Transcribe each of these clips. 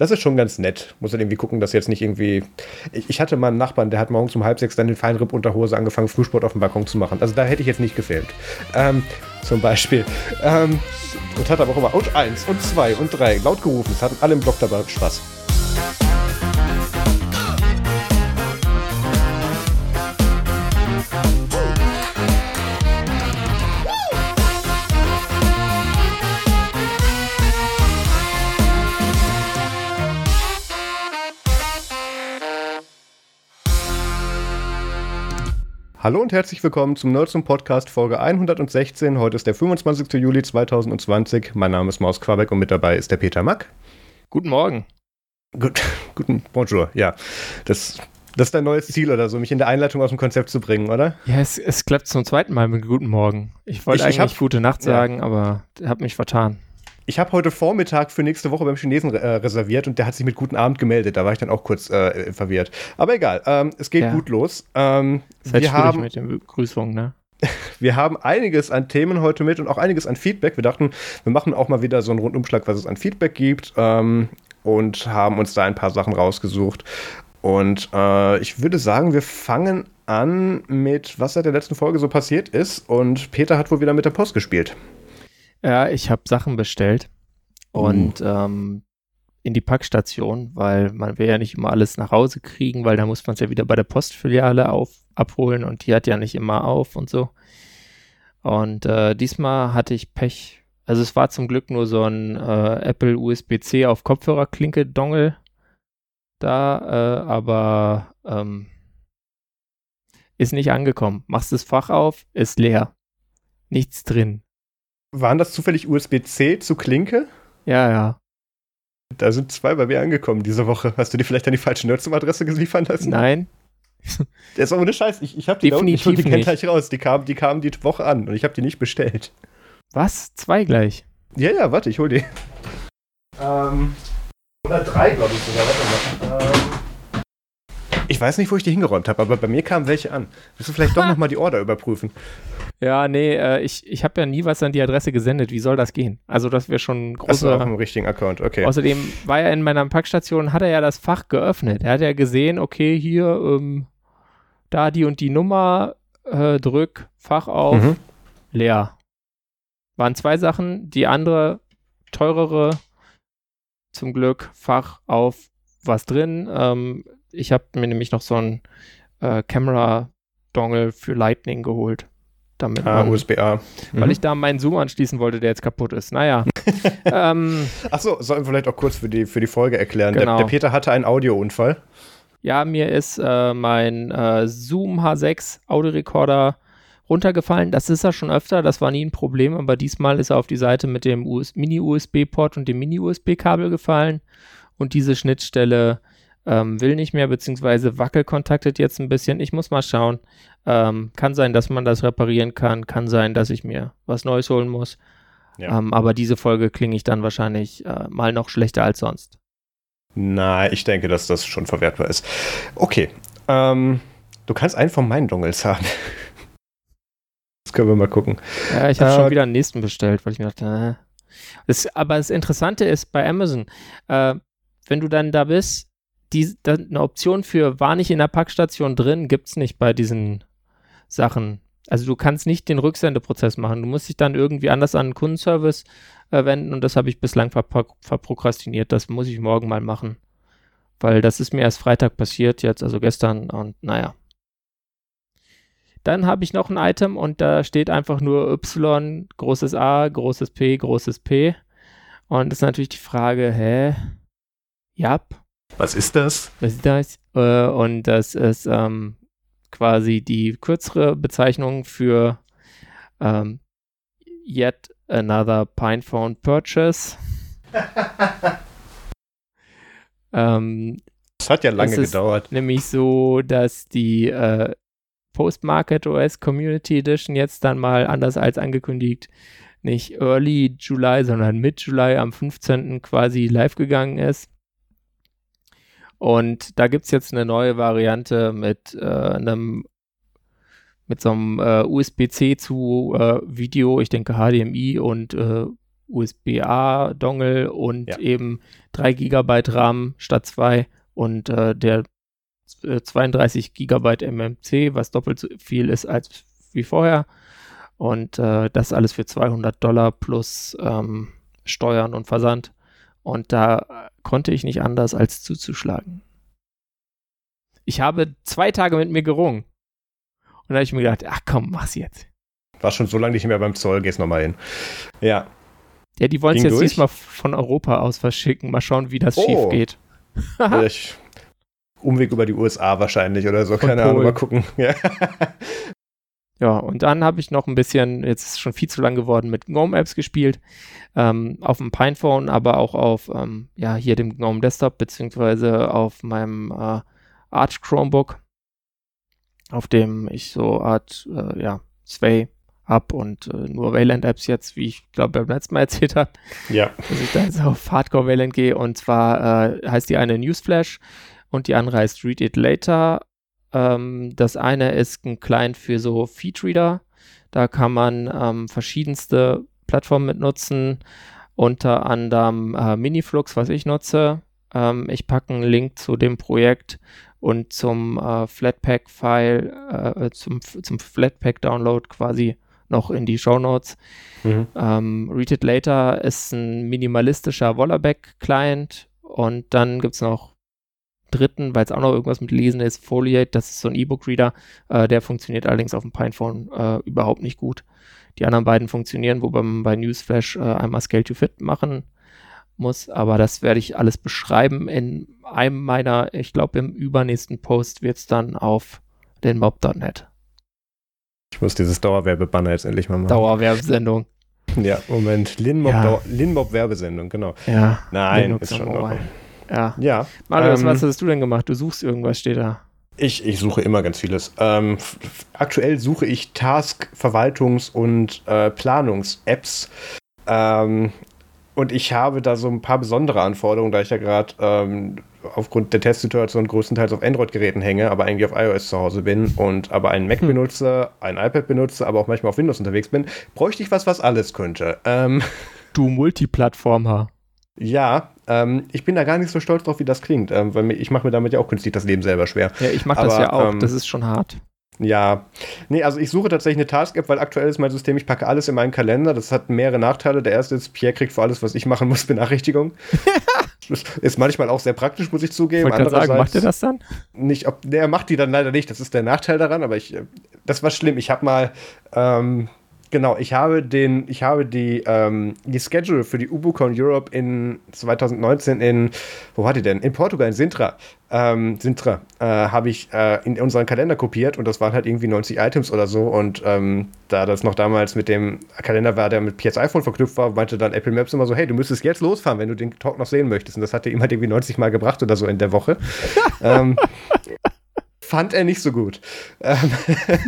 das ist schon ganz nett. Muss halt irgendwie gucken, dass jetzt nicht irgendwie. Ich, hatte mal einen Nachbarn, der hat morgens um halb sechs dann den Feinripp-Unterhose angefangen, Frühsport auf dem Balkon zu machen. Also da hätte ich jetzt nicht gefilmt. Ähm, zum Beispiel. Ähm, und hat aber auch immer und eins und zwei und drei laut gerufen. Es hatten alle im Block dabei Spaß. Hallo und herzlich willkommen zum Nerds und Podcast Folge 116. Heute ist der 25. Juli 2020. Mein Name ist Maus Quabeck und mit dabei ist der Peter Mack. Guten Morgen. Gut, guten Bonjour, ja. Das, das ist dein neues Ziel oder so, mich in der Einleitung aus dem Konzept zu bringen, oder? Ja, es, es klappt zum zweiten Mal mit Guten Morgen. Ich wollte eigentlich ich hab, gute Nacht sagen, ja. aber habe mich vertan. Ich habe heute Vormittag für nächste Woche beim Chinesen äh, reserviert und der hat sich mit guten Abend gemeldet. Da war ich dann auch kurz äh, verwirrt. Aber egal, ähm, es geht ja. gut los. Ähm, das wir haben mit den Begrüßungen, ne? Wir haben einiges an Themen heute mit und auch einiges an Feedback. Wir dachten, wir machen auch mal wieder so einen Rundumschlag, was es an Feedback gibt ähm, und haben uns da ein paar Sachen rausgesucht. Und äh, ich würde sagen, wir fangen an mit, was seit der letzten Folge so passiert ist. Und Peter hat wohl wieder mit der Post gespielt. Ja, ich habe Sachen bestellt und uh. ähm, in die Packstation, weil man will ja nicht immer alles nach Hause kriegen, weil da muss man es ja wieder bei der Postfiliale auf, abholen und die hat ja nicht immer auf und so. Und äh, diesmal hatte ich Pech. Also es war zum Glück nur so ein äh, Apple USB-C auf Kopfhörerklinke Dongle da, äh, aber ähm, ist nicht angekommen. Machst das Fach auf, ist leer. Nichts drin. Waren das zufällig USB-C zu Klinke? Ja, ja. Da sind zwei bei mir angekommen diese Woche. Hast du dir vielleicht an die falsche Nerdsum-Adresse geliefern lassen? Nein. Der ist auch ohne Scheiß. Ich, ich habe die Definitiv da, ich die gleich raus. Die kamen die, kam die Woche an und ich habe die nicht bestellt. Was? Zwei gleich? Ja, ja, warte, ich hol die. Ähm, oder drei, glaube ich sogar. Warte mal. Ähm, ich weiß nicht, wo ich die hingeräumt habe, aber bei mir kamen welche an. Willst du vielleicht doch nochmal die Order überprüfen? Ja, nee, äh, ich, ich habe ja nie was an die Adresse gesendet. Wie soll das gehen? Also, das wäre schon große... Achso, auf dem richtigen Account, okay. Außerdem war er in meiner Packstation, hat er ja das Fach geöffnet. Er hat ja gesehen, okay, hier, ähm, da die und die Nummer, äh, drück, Fach auf, mhm. leer. Waren zwei Sachen. Die andere, teurere, zum Glück, Fach auf, was drin. Ähm, ich habe mir nämlich noch so ein äh, Camera-Dongle für Lightning geholt. Damit ah, USB-A. Mhm. Weil ich da meinen Zoom anschließen wollte, der jetzt kaputt ist. Naja. ähm, Achso, sollten wir vielleicht auch kurz für die, für die Folge erklären. Genau. Der, der Peter hatte einen Audiounfall. Ja, mir ist äh, mein äh, Zoom H6 Audiorekorder runtergefallen. Das ist er schon öfter, das war nie ein Problem, aber diesmal ist er auf die Seite mit dem Mini-USB-Port und dem Mini-USB-Kabel gefallen und diese Schnittstelle ähm, will nicht mehr, beziehungsweise wackelkontaktet jetzt ein bisschen. Ich muss mal schauen. Ähm, kann sein, dass man das reparieren kann, kann sein, dass ich mir was Neues holen muss. Ja. Ähm, aber diese Folge klinge ich dann wahrscheinlich äh, mal noch schlechter als sonst. Na, ich denke, dass das schon verwertbar ist. Okay. Ähm, du kannst einen von meinen Dongles haben. das können wir mal gucken. Ja, ich habe äh, schon wieder einen nächsten bestellt, weil ich mir dachte, äh. Das, aber das Interessante ist bei Amazon, äh, wenn du dann da bist, die, eine Option für war nicht in der Packstation drin, gibt es nicht bei diesen Sachen. Also du kannst nicht den Rücksendeprozess machen. Du musst dich dann irgendwie anders an den Kundenservice äh, wenden und das habe ich bislang verpro verprokrastiniert. Das muss ich morgen mal machen. Weil das ist mir erst Freitag passiert, jetzt, also gestern und naja. Dann habe ich noch ein Item und da steht einfach nur Y, großes A, großes P, großes P. Und das ist natürlich die Frage, hä? Jap, was ist das? Was ist das? Äh, und das ist ähm, quasi die kürzere Bezeichnung für ähm, Yet Another Pinephone Purchase. ähm, das hat ja lange gedauert. Nämlich so, dass die äh, Post-Market OS Community Edition jetzt dann mal anders als angekündigt nicht Early July, sondern Mid July am 15. quasi live gegangen ist. Und da gibt es jetzt eine neue Variante mit äh, einem mit so einem äh, USB-C zu äh, Video, ich denke HDMI und äh, USB-A-Dongle und ja. eben 3 GB RAM statt 2 und äh, der 32 äh, GB MMC, was doppelt so viel ist als wie vorher. Und äh, das alles für 200 Dollar plus ähm, Steuern und Versand. Und da konnte ich nicht anders als zuzuschlagen. Ich habe zwei Tage mit mir gerungen. Und da habe ich mir gedacht, ach komm, mach's jetzt. War schon so lange nicht mehr beim Zoll, gehst nochmal hin. Ja. Ja, die wollen es jetzt durch? diesmal von Europa aus verschicken. Mal schauen, wie das oh. schief geht. ich, Umweg über die USA wahrscheinlich oder so. Keine Ahnung, mal gucken. Ja. Ja, und dann habe ich noch ein bisschen, jetzt ist es schon viel zu lang geworden, mit GNOME Apps gespielt. Ähm, auf dem Pinephone, aber auch auf, ähm, ja, hier dem GNOME Desktop, beziehungsweise auf meinem äh, Arch Chromebook, auf dem ich so Art, äh, ja, Sway habe und äh, nur Wayland-Apps jetzt, wie ich glaube beim letzten Mal erzählt habe. Ja. Dass ich da jetzt auf Hardcore Wayland gehe und zwar äh, heißt die eine Newsflash und die andere heißt Read It Later. Ähm, das eine ist ein Client für so Feedreader. Da kann man ähm, verschiedenste Plattformen mit nutzen, unter anderem äh, Miniflux, was ich nutze. Ähm, ich packe einen Link zu dem Projekt und zum äh, Flatpak-File, äh, zum, zum Flatpak-Download quasi noch in die Show Notes. Mhm. Ähm, Read It Later ist ein minimalistischer Wollerback-Client und dann gibt es noch dritten, weil es auch noch irgendwas mit Lesen ist, Foliate, das ist so ein E-Book-Reader, äh, der funktioniert allerdings auf dem Pinephone äh, überhaupt nicht gut. Die anderen beiden funktionieren, wobei man bei Newsflash äh, einmal Scale to Fit machen muss, aber das werde ich alles beschreiben in einem meiner, ich glaube im übernächsten Post wird es dann auf den mob.net. Ich muss dieses Dauerwerbebanner jetzt endlich mal machen. Dauerwerbesendung. Ja, Moment. Linmob, ja. Linmob Werbesendung, genau. Ja. Nein, Linux ist schon noch. Ja. Ja. Marius, ähm, was hast du denn gemacht? Du suchst irgendwas, steht da. Ich, ich suche immer ganz vieles. Ähm, aktuell suche ich Task-, Verwaltungs- und äh, Planungs-Apps. Ähm, und ich habe da so ein paar besondere Anforderungen, da ich ja gerade ähm, aufgrund der Testsituation größtenteils auf Android-Geräten hänge, aber eigentlich auf iOS zu Hause bin und aber einen Mac hm. benutze, ein iPad benutze, aber auch manchmal auf Windows unterwegs bin, bräuchte ich was, was alles könnte. Ähm, du Multiplattformer. Ja, ähm, ich bin da gar nicht so stolz drauf, wie das klingt, ähm, weil ich mache mir damit ja auch künstlich das Leben selber schwer. Ja, ich mache das ja auch, ähm, das ist schon hart. Ja, nee, also ich suche tatsächlich eine Task-App, weil aktuell ist mein System, ich packe alles in meinen Kalender. Das hat mehrere Nachteile. Der erste ist, Pierre kriegt für alles, was ich machen muss, Benachrichtigung. ist manchmal auch sehr praktisch, muss ich zugeben. Ich Andererseits sagen, macht er das dann? Nicht, ob, der macht die dann leider nicht. Das ist der Nachteil daran, aber ich, äh, das war schlimm. Ich habe mal, ähm, Genau, ich habe den, ich habe die, ähm, die Schedule für die UbuCon Europe in 2019 in, wo war die denn? In Portugal, in Sintra. Ähm, Sintra, äh, habe ich äh, in unseren Kalender kopiert und das waren halt irgendwie 90 Items oder so. Und ähm, da das noch damals mit dem Kalender war, der mit PS iPhone verknüpft war, meinte dann Apple Maps immer so, hey, du müsstest jetzt losfahren, wenn du den Talk noch sehen möchtest. Und das hat er ihm halt irgendwie 90 Mal gebracht oder so in der Woche. ähm, fand er nicht so gut. Ähm,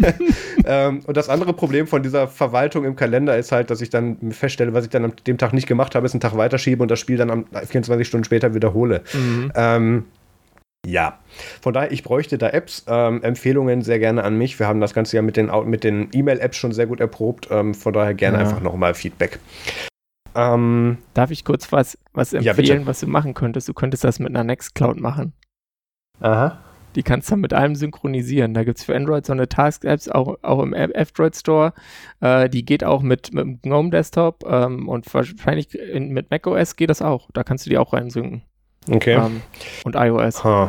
ähm, und das andere Problem von dieser Verwaltung im Kalender ist halt, dass ich dann feststelle, was ich dann an dem Tag nicht gemacht habe, ist einen Tag weiterschiebe und das Spiel dann am 24 Stunden später wiederhole. Mhm. Ähm, ja, von daher, ich bräuchte da Apps, ähm, Empfehlungen sehr gerne an mich. Wir haben das Ganze ja mit den, mit den E-Mail-Apps schon sehr gut erprobt. Ähm, von daher gerne ja. einfach nochmal Feedback. Ähm, Darf ich kurz was, was empfehlen, ja, was du machen könntest? Du könntest das mit einer Nextcloud machen. Aha. Die kannst du mit allem synchronisieren. Da gibt es für Android so eine Task-Apps, auch, auch im F-Droid Store. Äh, die geht auch mit, mit dem GNOME Desktop ähm, und wahrscheinlich in, mit macOS geht das auch. Da kannst du die auch reinsynken. Okay. Ähm, und iOS. Huh.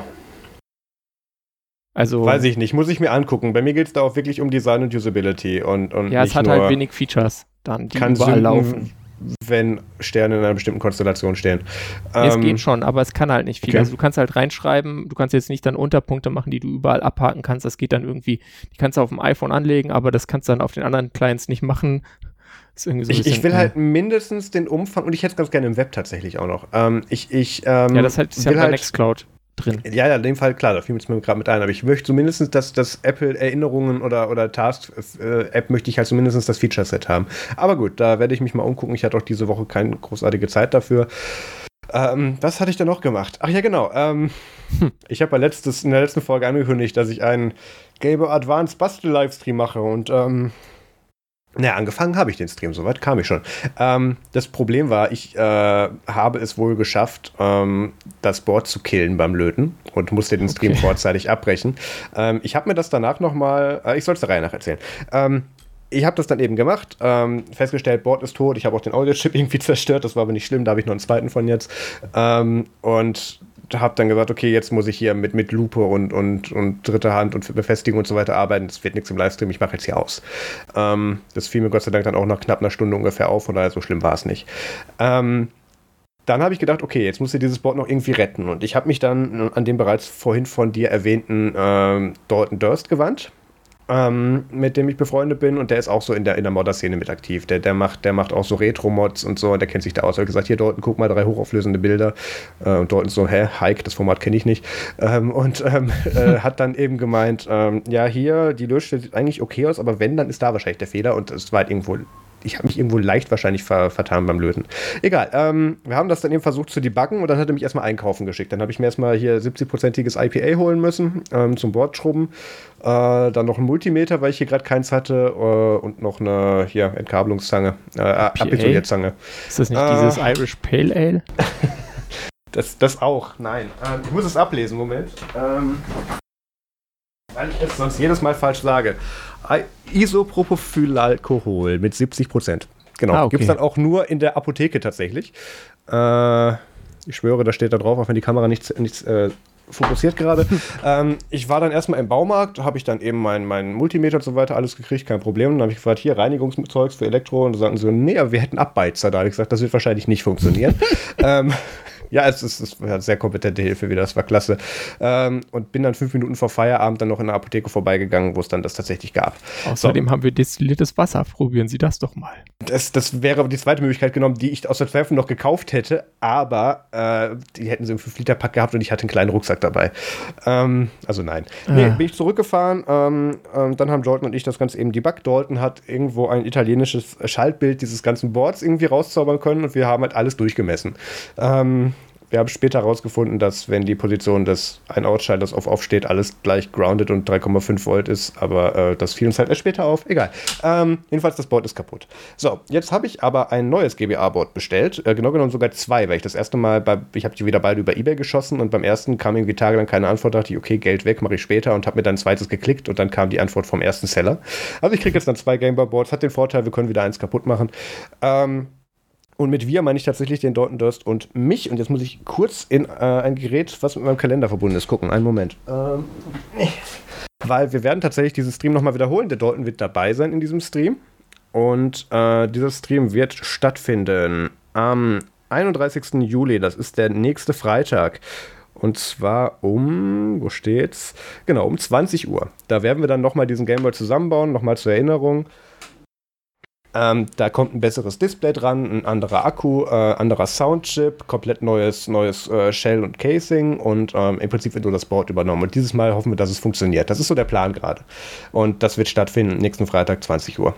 Also, Weiß ich nicht, muss ich mir angucken. Bei mir geht es da auch wirklich um Design und Usability und, und Ja, es hat halt wenig Features dann, die kann überall laufen wenn Sterne in einer bestimmten Konstellation stehen. Ähm, es geht schon, aber es kann halt nicht viel. Okay. Also du kannst halt reinschreiben, du kannst jetzt nicht dann Unterpunkte machen, die du überall abhaken kannst. Das geht dann irgendwie, die kannst du auf dem iPhone anlegen, aber das kannst du dann auf den anderen Clients nicht machen. So ich, ich, will halt mindestens den Umfang und ich hätte es ganz gerne im Web tatsächlich auch noch. Ähm, ich, ich, ähm, ja, das halt, ist ja bei halt, Nextcloud drin. Ja, ja, in dem Fall, klar, da fiel mir gerade mit ein. Aber ich möchte zumindest, dass das Apple Erinnerungen oder, oder Task-App möchte ich halt zumindest das Feature-Set haben. Aber gut, da werde ich mich mal umgucken. Ich hatte auch diese Woche keine großartige Zeit dafür. Ähm, was hatte ich da noch gemacht? Ach ja, genau. Ähm, hm. Ich habe ja in der letzten Folge angekündigt, dass ich einen Gamer Advanced Bastel-Livestream mache und ähm, Naja, angefangen habe ich den Stream, soweit kam ich schon. Ähm, das Problem war, ich äh, habe es wohl geschafft, ähm, das Board zu killen beim Löten und musste den Stream okay. vorzeitig abbrechen. Ähm, ich habe mir das danach nochmal, äh, ich soll es der Reihe nach erzählen. Ähm, ich habe das dann eben gemacht, ähm, festgestellt, Board ist tot. Ich habe auch den Audio-Chip irgendwie zerstört, das war aber nicht schlimm, da habe ich noch einen zweiten von jetzt. Ähm, und habe dann gesagt, okay, jetzt muss ich hier mit, mit Lupe und, und, und dritter Hand und Befestigung und so weiter arbeiten. Das wird nichts im Livestream, ich mache jetzt hier aus. Ähm, das fiel mir Gott sei Dank dann auch nach knapp einer Stunde ungefähr auf, von daher so schlimm war es nicht. Ähm, dann habe ich gedacht, okay, jetzt muss ich dieses Board noch irgendwie retten. Und ich habe mich dann an den bereits vorhin von dir erwähnten ähm, Dalton Durst gewandt ähm, mit dem ich befreundet bin und der ist auch so in der, in der Modder-Szene mit aktiv. Der, der, macht, der macht auch so Retro-Mods und so und der kennt sich da aus. Er hat gesagt, hier Dalton, guck mal, drei hochauflösende Bilder. Äh, und Dalton so, hä, Hike, das Format kenne ich nicht. Ähm, und ähm, äh, hat dann eben gemeint, ähm, ja, hier, die Löschstelle sieht eigentlich okay aus, aber wenn, dann ist da wahrscheinlich der Fehler und es war halt irgendwo ich habe mich irgendwo leicht wahrscheinlich ver vertan beim Löten. Egal, ähm, wir haben das dann eben versucht zu debuggen und dann hat er mich erstmal einkaufen geschickt. Dann habe ich mir erstmal hier 70-prozentiges IPA holen müssen ähm, zum Bordschrubben. Äh, dann noch ein Multimeter, weil ich hier gerade keins hatte äh, und noch eine hier Entkabelungszange, äh, Abisolierzange. Ist das nicht dieses äh, Irish Pale Ale? das, das auch, nein. Ähm, ich muss es ablesen, Moment. Ähm, weil ich es sonst jedes Mal falsch sage. Isopropylalkohol mit 70 Prozent. Genau. Ah, okay. Gibt es dann auch nur in der Apotheke tatsächlich. Äh, ich schwöre, da steht da drauf, auch wenn die Kamera nichts, nichts äh, fokussiert gerade. ähm, ich war dann erstmal im Baumarkt, habe ich dann eben meinen mein Multimeter und so weiter alles gekriegt, kein Problem. Und dann habe ich gefragt, hier Reinigungszeugs für Elektro. Und da sagten sie, nee, wir hätten Abbeizer da. habe ich gesagt, das wird wahrscheinlich nicht funktionieren. ähm, ja, es ist, es ist sehr kompetente Hilfe wieder, das war klasse. Ähm, und bin dann fünf Minuten vor Feierabend dann noch in der Apotheke vorbeigegangen, wo es dann das tatsächlich gab. Außerdem so. haben wir destilliertes Wasser. Probieren Sie das doch mal. Das, das wäre die zweite Möglichkeit genommen, die ich aus der Zweifel noch gekauft hätte, aber äh, die hätten sie im 5-Liter-Pack gehabt und ich hatte einen kleinen Rucksack dabei. Ähm, also nein. Ja. Nee, bin ich zurückgefahren. Ähm, ähm, dann haben Dalton und ich das Ganze eben debuggt. Dalton hat irgendwo ein italienisches Schaltbild dieses ganzen Boards irgendwie rauszaubern können und wir haben halt alles durchgemessen. Ähm, wir haben später herausgefunden, dass wenn die Position des Ein-Out-Schalters auf Off steht, alles gleich grounded und 3,5 Volt ist, aber äh, das fiel uns halt erst später auf. Egal. Ähm, jedenfalls, das Board ist kaputt. So, jetzt habe ich aber ein neues GBA-Board bestellt. Äh, genau genommen sogar zwei, weil ich das erste Mal, bei, ich habe die wieder beide über Ebay geschossen und beim ersten kam irgendwie tagelang keine Antwort, dachte ich, okay, Geld weg, mache ich später und habe mir dann ein zweites geklickt und dann kam die Antwort vom ersten Seller. Also ich kriege jetzt dann zwei Gameboy-Boards, hat den Vorteil, wir können wieder eins kaputt machen. Ähm, und mit wir meine ich tatsächlich den Dalton Durst und mich. Und jetzt muss ich kurz in äh, ein Gerät, was mit meinem Kalender verbunden ist, gucken. Einen Moment. Ähm, weil wir werden tatsächlich diesen Stream nochmal wiederholen. Der Dalton wird dabei sein in diesem Stream. Und äh, dieser Stream wird stattfinden am 31. Juli. Das ist der nächste Freitag. Und zwar um, wo steht's? Genau, um 20 Uhr. Da werden wir dann nochmal diesen Gameboy zusammenbauen, nochmal zur Erinnerung. Ähm, da kommt ein besseres Display dran, ein anderer Akku, äh, anderer Soundchip, komplett neues, neues äh, Shell und Casing und ähm, im Prinzip wird nur das Board übernommen. Und dieses Mal hoffen wir, dass es funktioniert. Das ist so der Plan gerade. Und das wird stattfinden nächsten Freitag, 20 Uhr.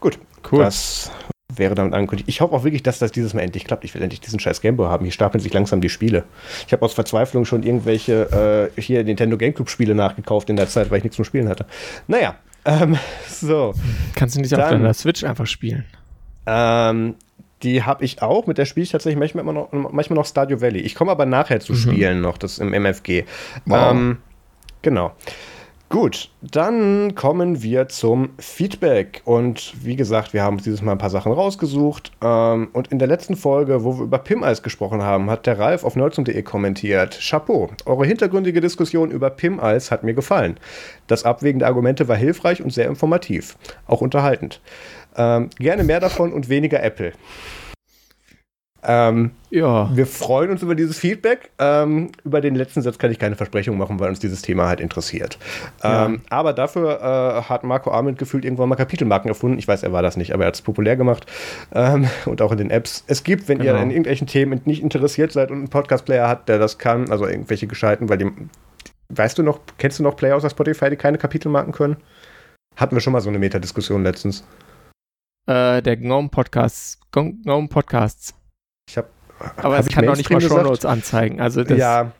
Gut, cool. Das wäre damit angekündigt. Ich hoffe auch wirklich, dass das dieses Mal endlich klappt. Ich will endlich diesen scheiß Gameboy haben. Hier stapeln sich langsam die Spiele. Ich habe aus Verzweiflung schon irgendwelche äh, hier Nintendo GameCube Spiele nachgekauft in der Zeit, weil ich nichts zum Spielen hatte. Naja, ähm, so. Kannst du nicht Dann, auf deiner Switch einfach spielen? Ähm, die habe ich auch. Mit der spiele ich tatsächlich manchmal, noch, manchmal noch Stadio Valley. Ich komme aber nachher zu mhm. Spielen noch, das im MFG. Wow. Ähm, genau. Gut, dann kommen wir zum Feedback. Und wie gesagt, wir haben dieses Mal ein paar Sachen rausgesucht. Ähm, und in der letzten Folge, wo wir über Pim-Eis gesprochen haben, hat der Ralf auf nerdsum.de kommentiert: Chapeau, eure hintergründige Diskussion über Pim-Eis hat mir gefallen. Das Abwägen der Argumente war hilfreich und sehr informativ. Auch unterhaltend. Ähm, gerne mehr davon und weniger Apple. Ähm, ja. Wir freuen uns über dieses Feedback. Ähm, über den letzten Satz kann ich keine Versprechung machen, weil uns dieses Thema halt interessiert. Ja. Ähm, aber dafür äh, hat Marco Arment gefühlt irgendwann mal Kapitelmarken erfunden. Ich weiß, er war das nicht, aber er hat es populär gemacht. Ähm, und auch in den Apps. Es gibt, wenn genau. ihr an irgendwelchen Themen nicht interessiert seid und einen Podcast-Player hat, der das kann, also irgendwelche gescheiten, weil die. Weißt du noch, kennst du noch Player außer Spotify, die keine Kapitelmarken können? Hatten wir schon mal so eine Metadiskussion letztens. Äh, der Gnome Podcast. Gnome Podcasts. Ich habe. Aber es kann doch nicht mal Shownotes anzeigen. Also das ja.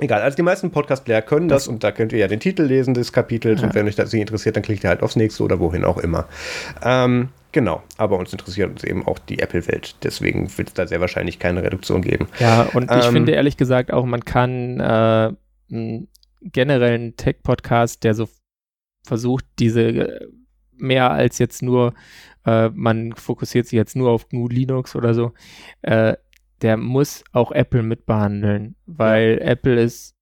Egal, also die meisten Podcast-Player können das, das, und da könnt ihr ja den Titel lesen des Kapitels ja. und wenn euch das nicht interessiert, dann klickt ihr halt aufs nächste oder wohin auch immer. Ähm, genau, aber uns interessiert uns eben auch die Apple-Welt, deswegen wird es da sehr wahrscheinlich keine Reduktion geben. Ja, und ähm, ich finde ehrlich gesagt auch, man kann äh, einen generellen Tech-Podcast, der so versucht, diese äh, mehr als jetzt nur, äh, man fokussiert sich jetzt nur auf GNU Linux oder so, äh, der muss auch Apple mitbehandeln, weil ja. Apple ist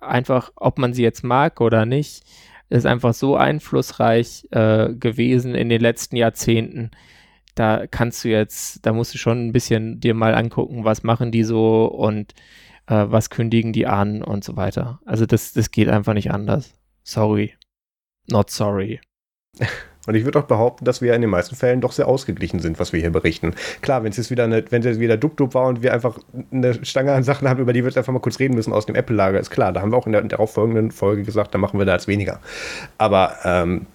einfach, ob man sie jetzt mag oder nicht, ist einfach so einflussreich äh, gewesen in den letzten Jahrzehnten. Da kannst du jetzt, da musst du schon ein bisschen dir mal angucken, was machen die so und äh, was kündigen die an und so weiter. Also das, das geht einfach nicht anders. Sorry. Not sorry. Und ich würde auch behaupten, dass wir in den meisten Fällen doch sehr ausgeglichen sind, was wir hier berichten. Klar, wenn es jetzt wieder eine, wenn es war und wir einfach eine Stange an Sachen haben, über die wir jetzt einfach mal kurz reden müssen aus dem Apple-Lager, ist klar. Da haben wir auch in der darauffolgenden Folge gesagt, da machen wir da als weniger. Aber ähm,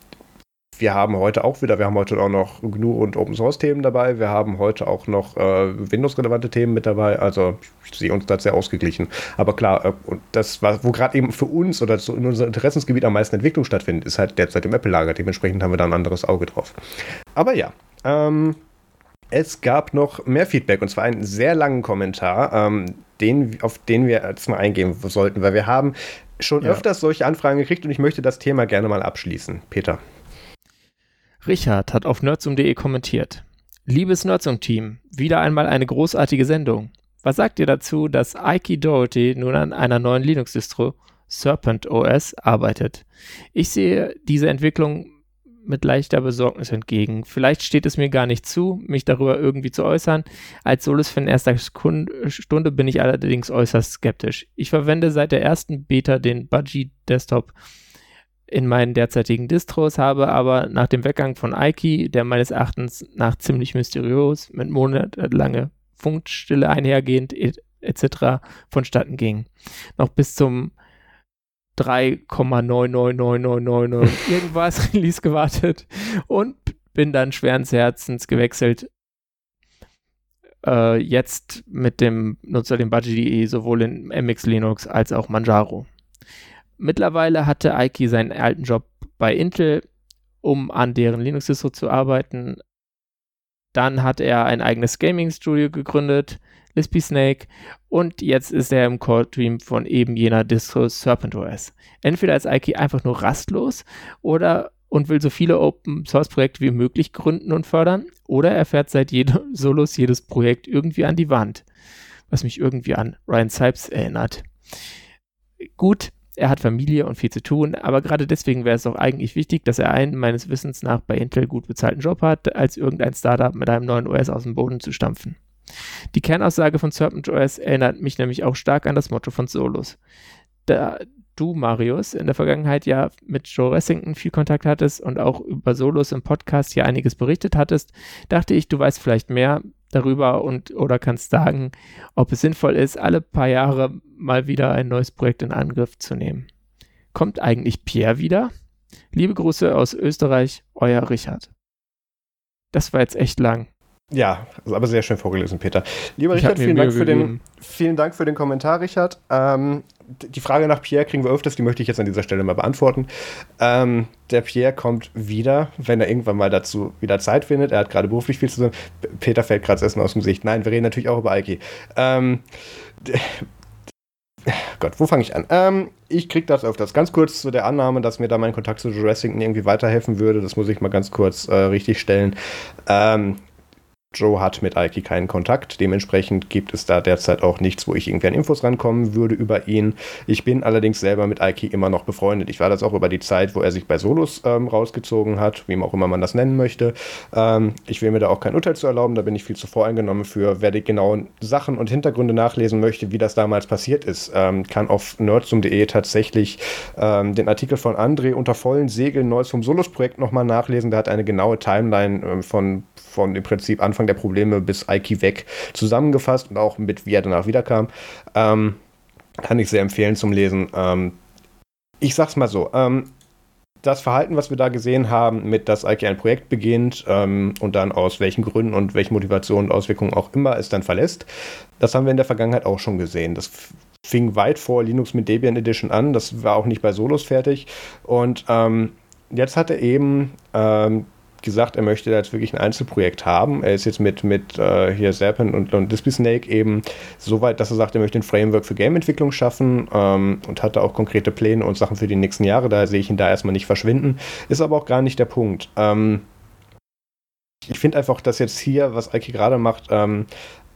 wir haben heute auch wieder, wir haben heute auch noch GNU und Open Source Themen dabei. Wir haben heute auch noch äh, Windows-relevante Themen mit dabei. Also ich sehe uns da sehr ausgeglichen. Aber klar, äh, und das war, wo gerade eben für uns oder so in unserem Interessensgebiet am meisten Entwicklung stattfindet, ist halt derzeit im Apple-Lager. Dementsprechend haben wir da ein anderes Auge drauf. Aber ja, ähm, es gab noch mehr Feedback und zwar einen sehr langen Kommentar, ähm, den, auf den wir jetzt mal eingehen sollten, weil wir haben schon ja. öfters solche Anfragen gekriegt und ich möchte das Thema gerne mal abschließen. Peter. Richard hat auf nerdsum.de kommentiert. Liebes Nerdsum-Team, wieder einmal eine großartige Sendung. Was sagt ihr dazu, dass Ike Doherty nun an einer neuen Linux-Distro Serpent OS arbeitet? Ich sehe diese Entwicklung mit leichter Besorgnis entgegen. Vielleicht steht es mir gar nicht zu, mich darüber irgendwie zu äußern. Als Solus-Fan erster Stunde bin ich allerdings äußerst skeptisch. Ich verwende seit der ersten Beta den Budgie Desktop in meinen derzeitigen Distros, habe aber nach dem Weggang von Ike, der meines Erachtens nach ziemlich mysteriös mit monatelange Funkstille einhergehend etc. vonstatten ging, noch bis zum 3,999999 irgendwas Release gewartet und bin dann schweren Herzens gewechselt. Äh, jetzt mit dem Nutzer dem Budgie.de sowohl in MX Linux als auch Manjaro. Mittlerweile hatte Aiki seinen alten Job bei Intel, um an deren Linux-Distro zu arbeiten. Dann hat er ein eigenes Gaming-Studio gegründet, Lispy Snake, und jetzt ist er im Core-Team von eben jener Distro Serpent OS. Entweder ist Aiki einfach nur rastlos oder und will so viele Open-Source-Projekte wie möglich gründen und fördern, oder er fährt seit jedem Solos jedes Projekt irgendwie an die Wand, was mich irgendwie an Ryan Sipes erinnert. Gut, er hat Familie und viel zu tun, aber gerade deswegen wäre es doch eigentlich wichtig, dass er einen meines Wissens nach bei Intel gut bezahlten Job hat, als irgendein Startup mit einem neuen OS aus dem Boden zu stampfen. Die Kernaussage von Serpent OS erinnert mich nämlich auch stark an das Motto von Solos. Da du, Marius, in der Vergangenheit ja mit Joe Ressington viel Kontakt hattest und auch über Solos im Podcast hier einiges berichtet hattest, dachte ich, du weißt vielleicht mehr darüber und oder kannst sagen, ob es sinnvoll ist, alle paar Jahre mal wieder ein neues Projekt in Angriff zu nehmen. Kommt eigentlich Pierre wieder? Liebe Grüße aus Österreich, euer Richard. Das war jetzt echt lang. Ja, aber sehr schön vorgelesen, Peter. Lieber ich Richard, vielen Dank, für den, vielen Dank für den Kommentar, Richard. Ähm, die Frage nach Pierre kriegen wir öfters, die möchte ich jetzt an dieser Stelle mal beantworten. Ähm, der Pierre kommt wieder, wenn er irgendwann mal dazu wieder Zeit findet. Er hat gerade beruflich viel zu tun. Peter fällt gerade Essen aus dem Gesicht. Nein, wir reden natürlich auch über Alki. Ähm, Gott, wo fange ich an? Ähm, ich kriege das öfters. Ganz kurz zu der Annahme, dass mir da mein Kontakt zu Jurassic irgendwie weiterhelfen würde. Das muss ich mal ganz kurz äh, richtig stellen. Ähm, Joe hat mit Aiki keinen Kontakt, dementsprechend gibt es da derzeit auch nichts, wo ich irgendwie an Infos rankommen würde über ihn. Ich bin allerdings selber mit Aiki immer noch befreundet. Ich war das auch über die Zeit, wo er sich bei Solos ähm, rausgezogen hat, wie auch immer man das nennen möchte. Ähm, ich will mir da auch kein Urteil zu erlauben, da bin ich viel zu voreingenommen für. Wer die genauen Sachen und Hintergründe nachlesen möchte, wie das damals passiert ist, ähm, kann auf nerdsum.de tatsächlich ähm, den Artikel von André unter vollen Segeln Neues vom Solos-Projekt nochmal nachlesen. Der hat eine genaue Timeline ähm, von, von im Prinzip Anfang der Probleme bis Aiki weg zusammengefasst und auch mit wie er danach wiederkam. Ähm, kann ich sehr empfehlen zum Lesen. Ähm, ich sag's mal so, ähm, das Verhalten, was wir da gesehen haben, mit dass Aiki ein Projekt beginnt ähm, und dann aus welchen Gründen und welchen Motivationen und Auswirkungen auch immer es dann verlässt, das haben wir in der Vergangenheit auch schon gesehen. Das fing weit vor Linux mit Debian Edition an. Das war auch nicht bei Solos fertig. Und ähm, jetzt hat er eben ähm, gesagt, er möchte jetzt wirklich ein Einzelprojekt haben. Er ist jetzt mit, mit äh, hier Serpent und, und Display Snake eben so weit, dass er sagt, er möchte ein Framework für Gameentwicklung schaffen ähm, und hatte auch konkrete Pläne und Sachen für die nächsten Jahre. Daher sehe ich ihn da erstmal nicht verschwinden. Ist aber auch gar nicht der Punkt. Ähm, ich finde einfach, dass jetzt hier, was Aiki gerade macht, ähm,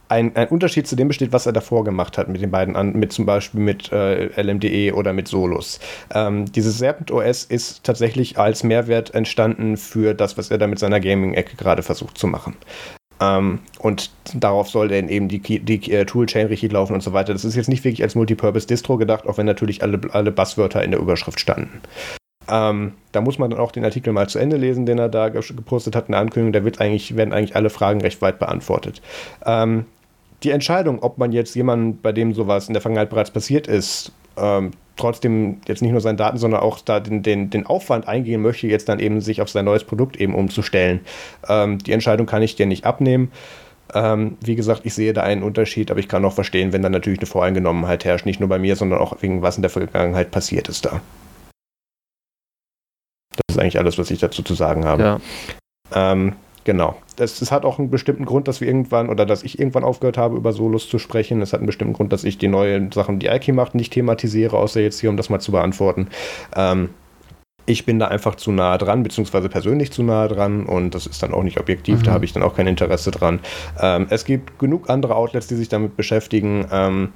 ein, ein, Unterschied zu dem besteht, was er davor gemacht hat mit den beiden, an, mit zum Beispiel mit äh, LMDE oder mit Solus. Ähm, dieses Serpent OS ist tatsächlich als Mehrwert entstanden für das, was er da mit seiner Gaming-Ecke gerade versucht zu machen. Ähm, und darauf soll dann eben die, die, die uh, Toolchain richtig laufen und so weiter. Das ist jetzt nicht wirklich als Multipurpose-Distro gedacht, auch wenn natürlich alle, alle Buzzwörter in der Überschrift standen. Ähm, da muss man dann auch den Artikel mal zu Ende lesen, den er da gepostet hat, eine Ankündigung. Da wird eigentlich, werden eigentlich alle Fragen recht weit beantwortet. Ähm, die Entscheidung, ob man jetzt jemanden, bei dem sowas in der Vergangenheit bereits passiert ist, ähm, trotzdem jetzt nicht nur seine Daten, sondern auch da den, den, den Aufwand eingehen möchte, jetzt dann eben sich auf sein neues Produkt eben umzustellen. Ähm, die Entscheidung kann ich dir nicht abnehmen. Ähm, wie gesagt, ich sehe da einen Unterschied, aber ich kann auch verstehen, wenn da natürlich eine Voreingenommenheit herrscht, nicht nur bei mir, sondern auch wegen was in der Vergangenheit passiert ist da. Das ist eigentlich alles, was ich dazu zu sagen habe. Ja. Ähm, genau. Das, das, hat auch einen bestimmten Grund, dass wir irgendwann oder dass ich irgendwann aufgehört habe, über Solos zu sprechen. Es hat einen bestimmten Grund, dass ich die neuen Sachen, die Ike macht, nicht thematisiere, außer jetzt hier, um das mal zu beantworten. Ähm, ich bin da einfach zu nah dran, beziehungsweise persönlich zu nah dran und das ist dann auch nicht objektiv, mhm. da habe ich dann auch kein Interesse dran. Ähm, es gibt genug andere Outlets, die sich damit beschäftigen. Ähm,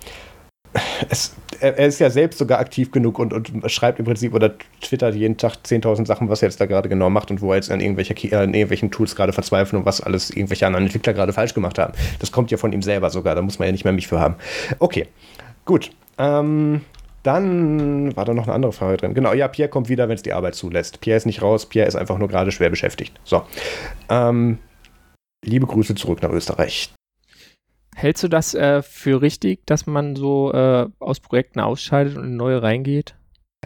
es, er, ist ja selbst sogar aktiv genug und, und, schreibt im Prinzip oder twittert jeden Tag 10.000 Sachen, was er jetzt da gerade genau macht und wo er jetzt an, irgendwelche, an irgendwelchen Tools gerade verzweifelt und was alles irgendwelche anderen Entwickler gerade falsch gemacht haben. Das kommt ja von ihm selber sogar, da muss man ja nicht mehr mich für haben. Okay, gut. Ähm, dann war da noch eine andere Frage drin. Genau, ja, Pierre kommt wieder, wenn es die Arbeit zulässt. Pierre ist nicht raus, Pierre ist einfach nur gerade schwer beschäftigt. So. Ähm, liebe Grüße zurück nach Österreich. Hältst du das äh, für richtig, dass man so äh, aus Projekten ausscheidet und in neue reingeht?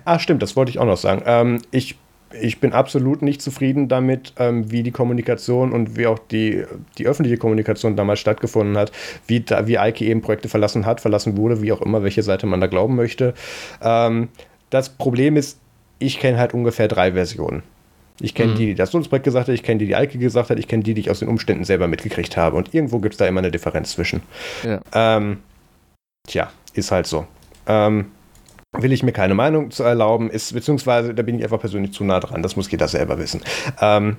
Ah, stimmt, das wollte ich auch noch sagen. Ähm, ich, ich bin absolut nicht zufrieden damit, ähm, wie die Kommunikation und wie auch die, die öffentliche Kommunikation damals stattgefunden hat, wie, da, wie Ike eben Projekte verlassen hat, verlassen wurde, wie auch immer, welche Seite man da glauben möchte. Ähm, das Problem ist, ich kenne halt ungefähr drei Versionen. Ich kenne mhm. die, die das Sulzbrett gesagt hat, ich kenne die, die Eike gesagt hat, ich kenne die, die ich aus den Umständen selber mitgekriegt habe. Und irgendwo gibt es da immer eine Differenz zwischen. Ja. Ähm, tja, ist halt so. Ähm, will ich mir keine Meinung zu erlauben, ist, beziehungsweise da bin ich einfach persönlich zu nah dran, das muss jeder selber wissen. Ähm,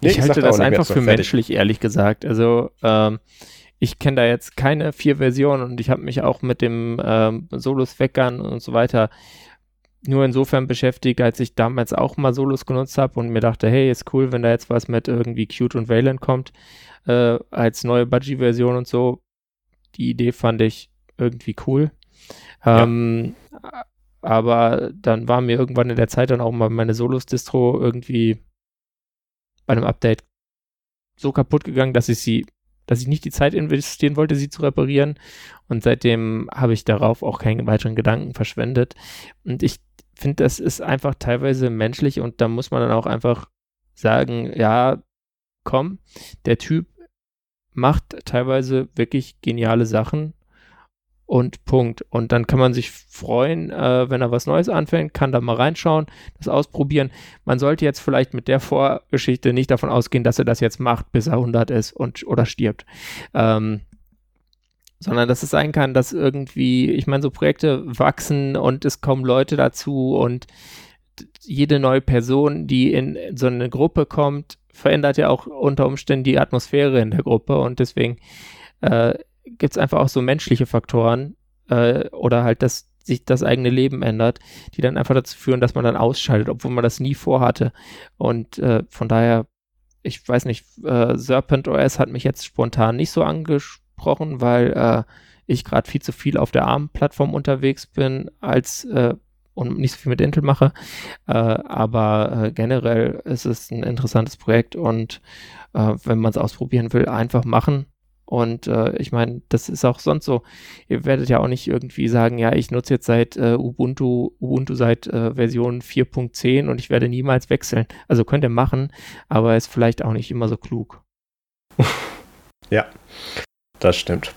nee, ich, halte das einfach für menschlich, ehrlich gesagt. Also, ähm, ich kenne da jetzt keine vier Versionen und ich habe mich auch mit dem ähm, Solos Weckern und so weiter nur insofern beschäftigt, als ich damals auch mal Solos genutzt habe und mir dachte, hey, ist cool, wenn da jetzt was mit irgendwie Qt und Wayland kommt, äh, als neue Budgie-Version und so. Die Idee fand ich irgendwie cool. Ähm, ja. Aber dann war mir irgendwann in der Zeit dann auch mal meine Solos-Distro irgendwie bei einem Update so kaputt gegangen, dass ich sie, dass ich nicht die Zeit investieren wollte, sie zu reparieren. Und seitdem habe ich darauf auch keinen weiteren Gedanken verschwendet. Und ich finde, das ist einfach teilweise menschlich und da muss man dann auch einfach sagen, ja, komm, der Typ macht teilweise wirklich geniale Sachen und Punkt. Und dann kann man sich freuen, äh, wenn er was Neues anfängt, kann da mal reinschauen, das ausprobieren. Man sollte jetzt vielleicht mit der Vorgeschichte nicht davon ausgehen, dass er das jetzt macht, bis er 100 ist und oder stirbt. Ähm, sondern dass es sein kann, dass irgendwie, ich meine, so Projekte wachsen und es kommen Leute dazu und jede neue Person, die in so eine Gruppe kommt, verändert ja auch unter Umständen die Atmosphäre in der Gruppe und deswegen äh, gibt es einfach auch so menschliche Faktoren äh, oder halt, dass sich das eigene Leben ändert, die dann einfach dazu führen, dass man dann ausschaltet, obwohl man das nie vorhatte. Und äh, von daher, ich weiß nicht, äh, Serpent OS hat mich jetzt spontan nicht so angesprochen gesprochen, weil äh, ich gerade viel zu viel auf der ARM-Plattform unterwegs bin, als äh, und nicht so viel mit Intel mache. Äh, aber äh, generell ist es ein interessantes Projekt und äh, wenn man es ausprobieren will, einfach machen. Und äh, ich meine, das ist auch sonst so. Ihr werdet ja auch nicht irgendwie sagen, ja, ich nutze jetzt seit äh, Ubuntu, Ubuntu seit äh, Version 4.10 und ich werde niemals wechseln. Also könnt ihr machen, aber ist vielleicht auch nicht immer so klug. ja, das stimmt.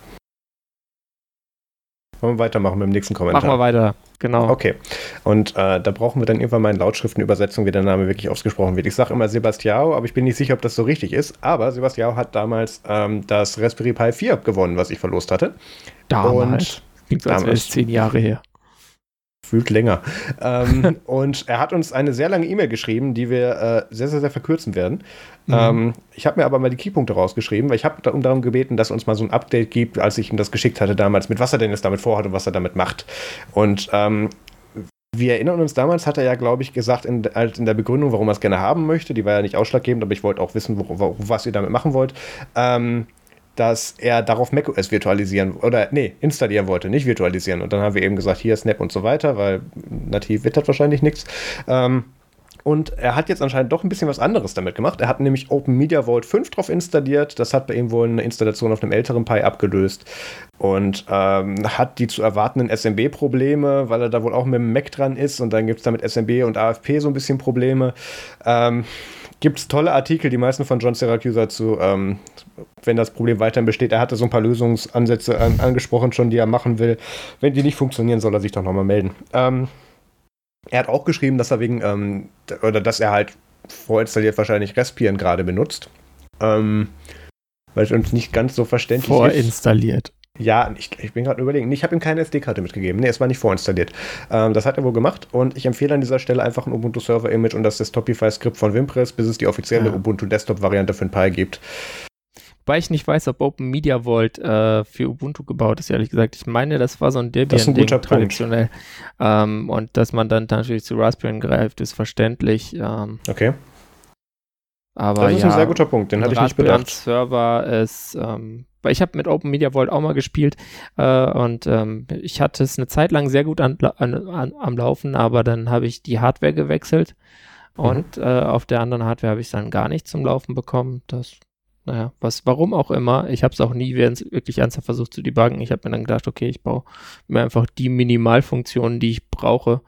Wollen wir weitermachen mit dem nächsten Kommentar? Machen wir weiter, genau. Okay. Und äh, da brauchen wir dann irgendwann mal in Lautschriftenübersetzung, wie der Name wirklich ausgesprochen wird. Ich sage immer Sebastiao, aber ich bin nicht sicher, ob das so richtig ist. Aber Sebastiao hat damals ähm, das Raspberry Pi 4 gewonnen, was ich verlost hatte. Damals. Und Klingt als wäre es zehn Jahre her fühlt länger. ähm, und er hat uns eine sehr lange E-Mail geschrieben, die wir äh, sehr, sehr, sehr verkürzen werden. Mhm. Ähm, ich habe mir aber mal die Keypunkte rausgeschrieben, weil ich habe darum, darum gebeten, dass er uns mal so ein Update gibt, als ich ihm das geschickt hatte damals, mit was er denn jetzt damit vorhat und was er damit macht. Und ähm, wir erinnern uns, damals hat er ja, glaube ich, gesagt in, in, der Begründung, warum er es gerne haben möchte. Die war ja nicht ausschlaggebend, aber ich wollte auch wissen, wo, wo, was ihr damit machen wollt. Ähm, dass er darauf macOS virtualisieren oder nee, installieren wollte, nicht virtualisieren. Und dann haben wir eben gesagt, hier Snap und so weiter, weil nativ wird das wahrscheinlich nichts. Ähm, und er hat jetzt anscheinend doch ein bisschen was anderes damit gemacht. Er hat nämlich Open Media Vault 5 drauf installiert. Das hat bei ihm wohl eine Installation auf einem älteren Pi abgelöst. Und ähm, hat die zu erwartenden SMB-Probleme, weil er da wohl auch mit dem Mac dran ist. Und dann gibt es da mit SMB und AFP so ein bisschen Probleme. Ähm, gibt es tolle Artikel, die meisten von John Syracuse dazu, ähm, wenn das Problem weiterhin besteht. Er hatte so ein paar Lösungsansätze an, angesprochen schon, die er machen will. Wenn die nicht funktionieren, soll er sich doch nochmal melden. Ähm, er hat auch geschrieben, dass er wegen, ähm, oder dass er halt vorinstalliert wahrscheinlich Respieren gerade benutzt. Ähm, weil es uns nicht ganz so verständlich vorinstalliert. ist. Vorinstalliert. Ja, ich, ich bin gerade überlegen. Ich habe ihm keine SD-Karte mitgegeben. Nee, es war nicht vorinstalliert. Ähm, das hat er wohl gemacht und ich empfehle an dieser Stelle einfach ein Ubuntu Server Image und das Desktopify-Skript von Wimpress, bis es die offizielle ja. Ubuntu Desktop-Variante für ein Pi gibt. Wobei ich nicht weiß, ob Open Media Vault äh, für Ubuntu gebaut ist, ehrlich gesagt. Ich meine, das war so ein Debian-Ding traditionell. Ähm, und dass man dann natürlich zu Raspberry greift, ist verständlich. Ähm, okay. Aber das ist ja, ein sehr guter Punkt, den hatte ich nicht bedacht. Server ist, ähm, weil ich habe mit Open Media Vault auch mal gespielt äh, und ähm, ich hatte es eine Zeit lang sehr gut an, an, an, am Laufen, aber dann habe ich die Hardware gewechselt mhm. und äh, auf der anderen Hardware habe ich es dann gar nicht zum Laufen bekommen. Das naja, was, warum auch immer. Ich habe es auch nie wirklich ernsthaft versucht zu debuggen. Ich habe mir dann gedacht, okay, ich baue mir einfach die Minimalfunktionen, die ich brauche.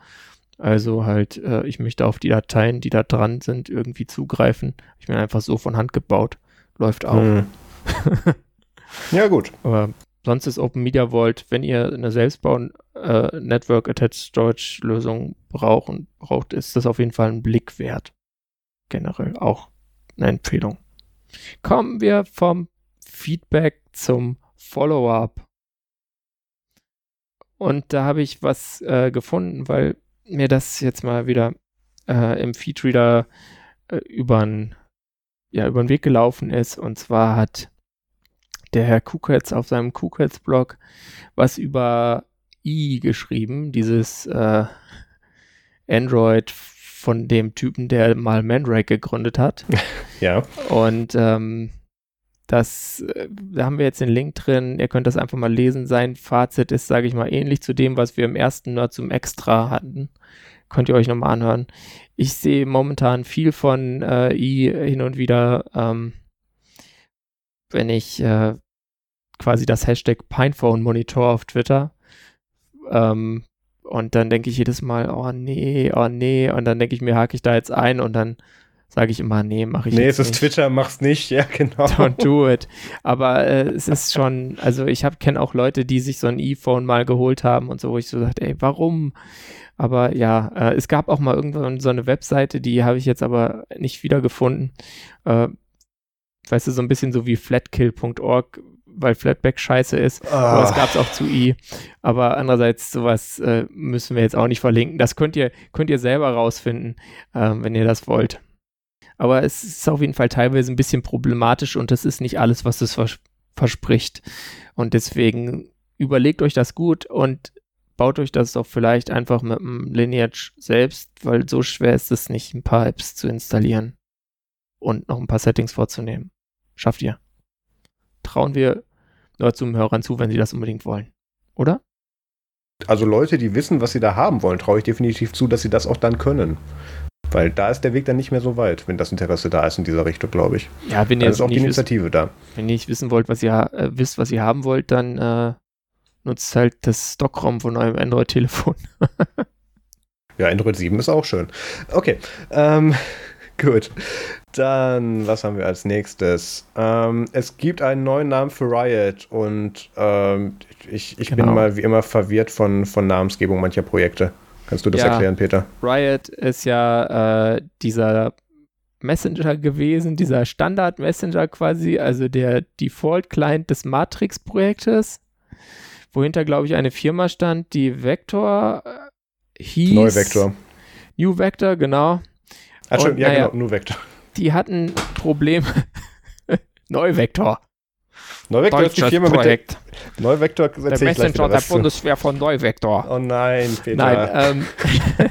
Also halt, äh, ich möchte auf die Dateien, die da dran sind, irgendwie zugreifen. Ich bin einfach so von Hand gebaut. Läuft auch. Hm. ja, gut. Aber sonst ist Open Media Vault, wenn ihr eine selbstbauen äh, Lösung braucht, ist das auf jeden Fall ein Blick wert. Generell auch eine Empfehlung. Kommen wir vom Feedback zum Follow-up. Und da habe ich was äh, gefunden, weil mir das jetzt mal wieder äh, im Feedreader äh, über den Weg gelaufen ist. Und zwar hat der Herr Kuketz auf seinem Kuketz-Blog was über i geschrieben, dieses äh, Android von dem Typen, der mal Mandrake gegründet hat. ja. Und ähm, das, äh, da haben wir jetzt den Link drin. Ihr könnt das einfach mal lesen. Sein Fazit ist, sage ich mal, ähnlich zu dem, was wir im ersten Nerd zum Extra hatten. Könnt ihr euch nochmal anhören. Ich sehe momentan viel von äh, I hin und wieder, ähm, wenn ich äh, quasi das Hashtag Pinephone Monitor auf Twitter ähm, und dann denke ich jedes Mal, oh nee, oh nee. Und dann denke ich mir, hake ich da jetzt ein und dann sage ich immer, nee, mache ich nee, jetzt nicht. Nee, es ist Twitter, mach's nicht, ja, genau. Don't do it. Aber äh, es ist schon, also ich kenne auch Leute, die sich so ein E-Phone mal geholt haben und so, wo ich so dachte, ey, warum? Aber ja, äh, es gab auch mal irgendwann so eine Webseite, die habe ich jetzt aber nicht wiedergefunden. Äh, weißt du, so ein bisschen so wie flatkill.org, weil Flatback scheiße ist. Oh. Aber es gab es auch zu i. Aber andererseits, sowas äh, müssen wir jetzt auch nicht verlinken. Das könnt ihr, könnt ihr selber rausfinden, ähm, wenn ihr das wollt. Aber es ist auf jeden Fall teilweise ein bisschen problematisch und das ist nicht alles, was es vers verspricht. Und deswegen überlegt euch das gut und baut euch das doch vielleicht einfach mit dem Lineage selbst, weil so schwer ist es nicht, ein paar Apps zu installieren und noch ein paar Settings vorzunehmen. Schafft ihr. Trauen wir nur zum Hörern zu, wenn sie das unbedingt wollen. Oder? Also Leute, die wissen, was sie da haben wollen, traue ich definitiv zu, dass sie das auch dann können. Weil da ist der Weg dann nicht mehr so weit, wenn das Interesse da ist in dieser Richtung, glaube ich. Ja, wenn ihr ist auch die Initiative wisst, da. Wenn ihr nicht wissen wollt, was ihr äh, wisst, was ihr haben wollt, dann äh, nutzt halt das Stockrom von eurem Android-Telefon. ja, Android 7 ist auch schön. Okay. Ähm, Gut. Dann, was haben wir als nächstes? Ähm, es gibt einen neuen Namen für Riot und ähm, ich, ich genau. bin mal wie immer verwirrt von, von Namensgebung mancher Projekte. Kannst du das ja, erklären, Peter? Riot ist ja äh, dieser Messenger gewesen, dieser Standard-Messenger quasi, also der Default-Client des Matrix-Projektes, wohinter, glaube ich, eine Firma stand, die Vector äh, hieß. Neu Vector. New Vector, genau. Ach, schon, ja, naja, genau, New Vector. Die hatten Probleme. Neuvektor. Neuvektor ist die Firma Projekt. mit der Neuvektor Der Messenger der Bundeswehr von Neuvektor. Oh nein, Peter. Nein, ähm,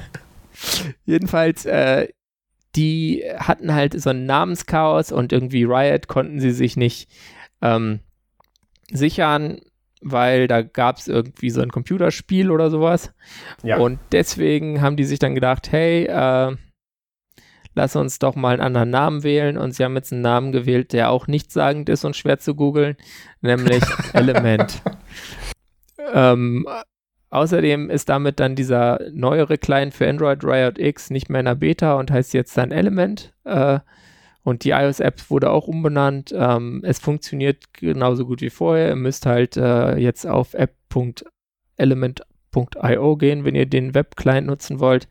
jedenfalls, äh, die hatten halt so ein Namenschaos und irgendwie Riot konnten sie sich nicht ähm, sichern, weil da gab es irgendwie so ein Computerspiel oder sowas. Ja. Und deswegen haben die sich dann gedacht, hey, äh, lass uns doch mal einen anderen Namen wählen. Und sie haben jetzt einen Namen gewählt, der auch nichtssagend ist und schwer zu googeln, nämlich Element. ähm, Außerdem ist damit dann dieser neuere Client für Android Riot X nicht mehr in der Beta und heißt jetzt dann Element. Äh, und die iOS-App wurde auch umbenannt. Ähm, es funktioniert genauso gut wie vorher. Ihr müsst halt äh, jetzt auf app.element.io gehen, wenn ihr den Web-Client nutzen wollt.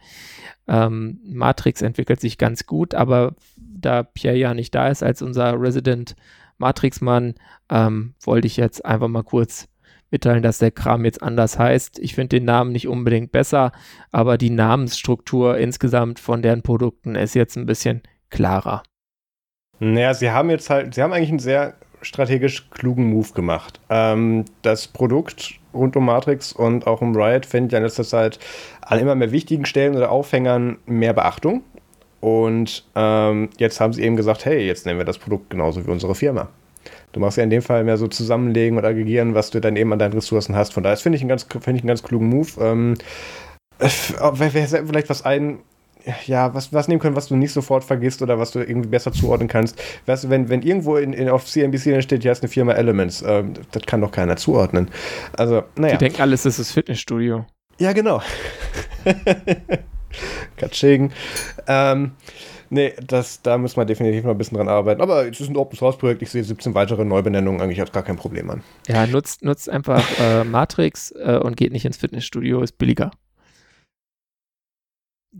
Ähm, Matrix entwickelt sich ganz gut, aber da Pierre ja nicht da ist als unser Resident Matrix-Mann, ähm, wollte ich jetzt einfach mal kurz mitteilen, dass der Kram jetzt anders heißt. Ich finde den Namen nicht unbedingt besser, aber die Namensstruktur insgesamt von deren Produkten ist jetzt ein bisschen klarer. Naja, sie haben jetzt halt, sie haben eigentlich einen sehr strategisch klugen Move gemacht. Ähm, das Produkt rund um Matrix und auch um Riot findet ja in letzter Zeit an immer mehr wichtigen Stellen oder Aufhängern mehr Beachtung. Und ähm, jetzt haben sie eben gesagt, hey, jetzt nennen wir das Produkt genauso wie unsere Firma. Du machst ja in dem Fall mehr so zusammenlegen und aggregieren, was du dann eben an deinen Ressourcen hast. Von daher finde ich, einen ganz, find ich einen ganz klugen Move. Ähm, äh, wer vielleicht was ein, ja, was, was nehmen können, was du nicht sofort vergisst oder was du irgendwie besser zuordnen kannst. Weißt du, wenn, wenn irgendwo in, in, auf CNBC steht, hier ist eine Firma Elements, ähm, das kann doch keiner zuordnen. Also, naja. Die denken alles, das ist Fitnessstudio. Ja, genau. Katschegen. Ähm, nee, das, da müssen wir definitiv noch ein bisschen dran arbeiten. Aber es ist ein Open Source Projekt. Ich sehe 17 weitere Neubenennungen eigentlich als gar kein Problem an. Ja, nutzt, nutzt einfach äh, Matrix äh, und geht nicht ins Fitnessstudio, ist billiger.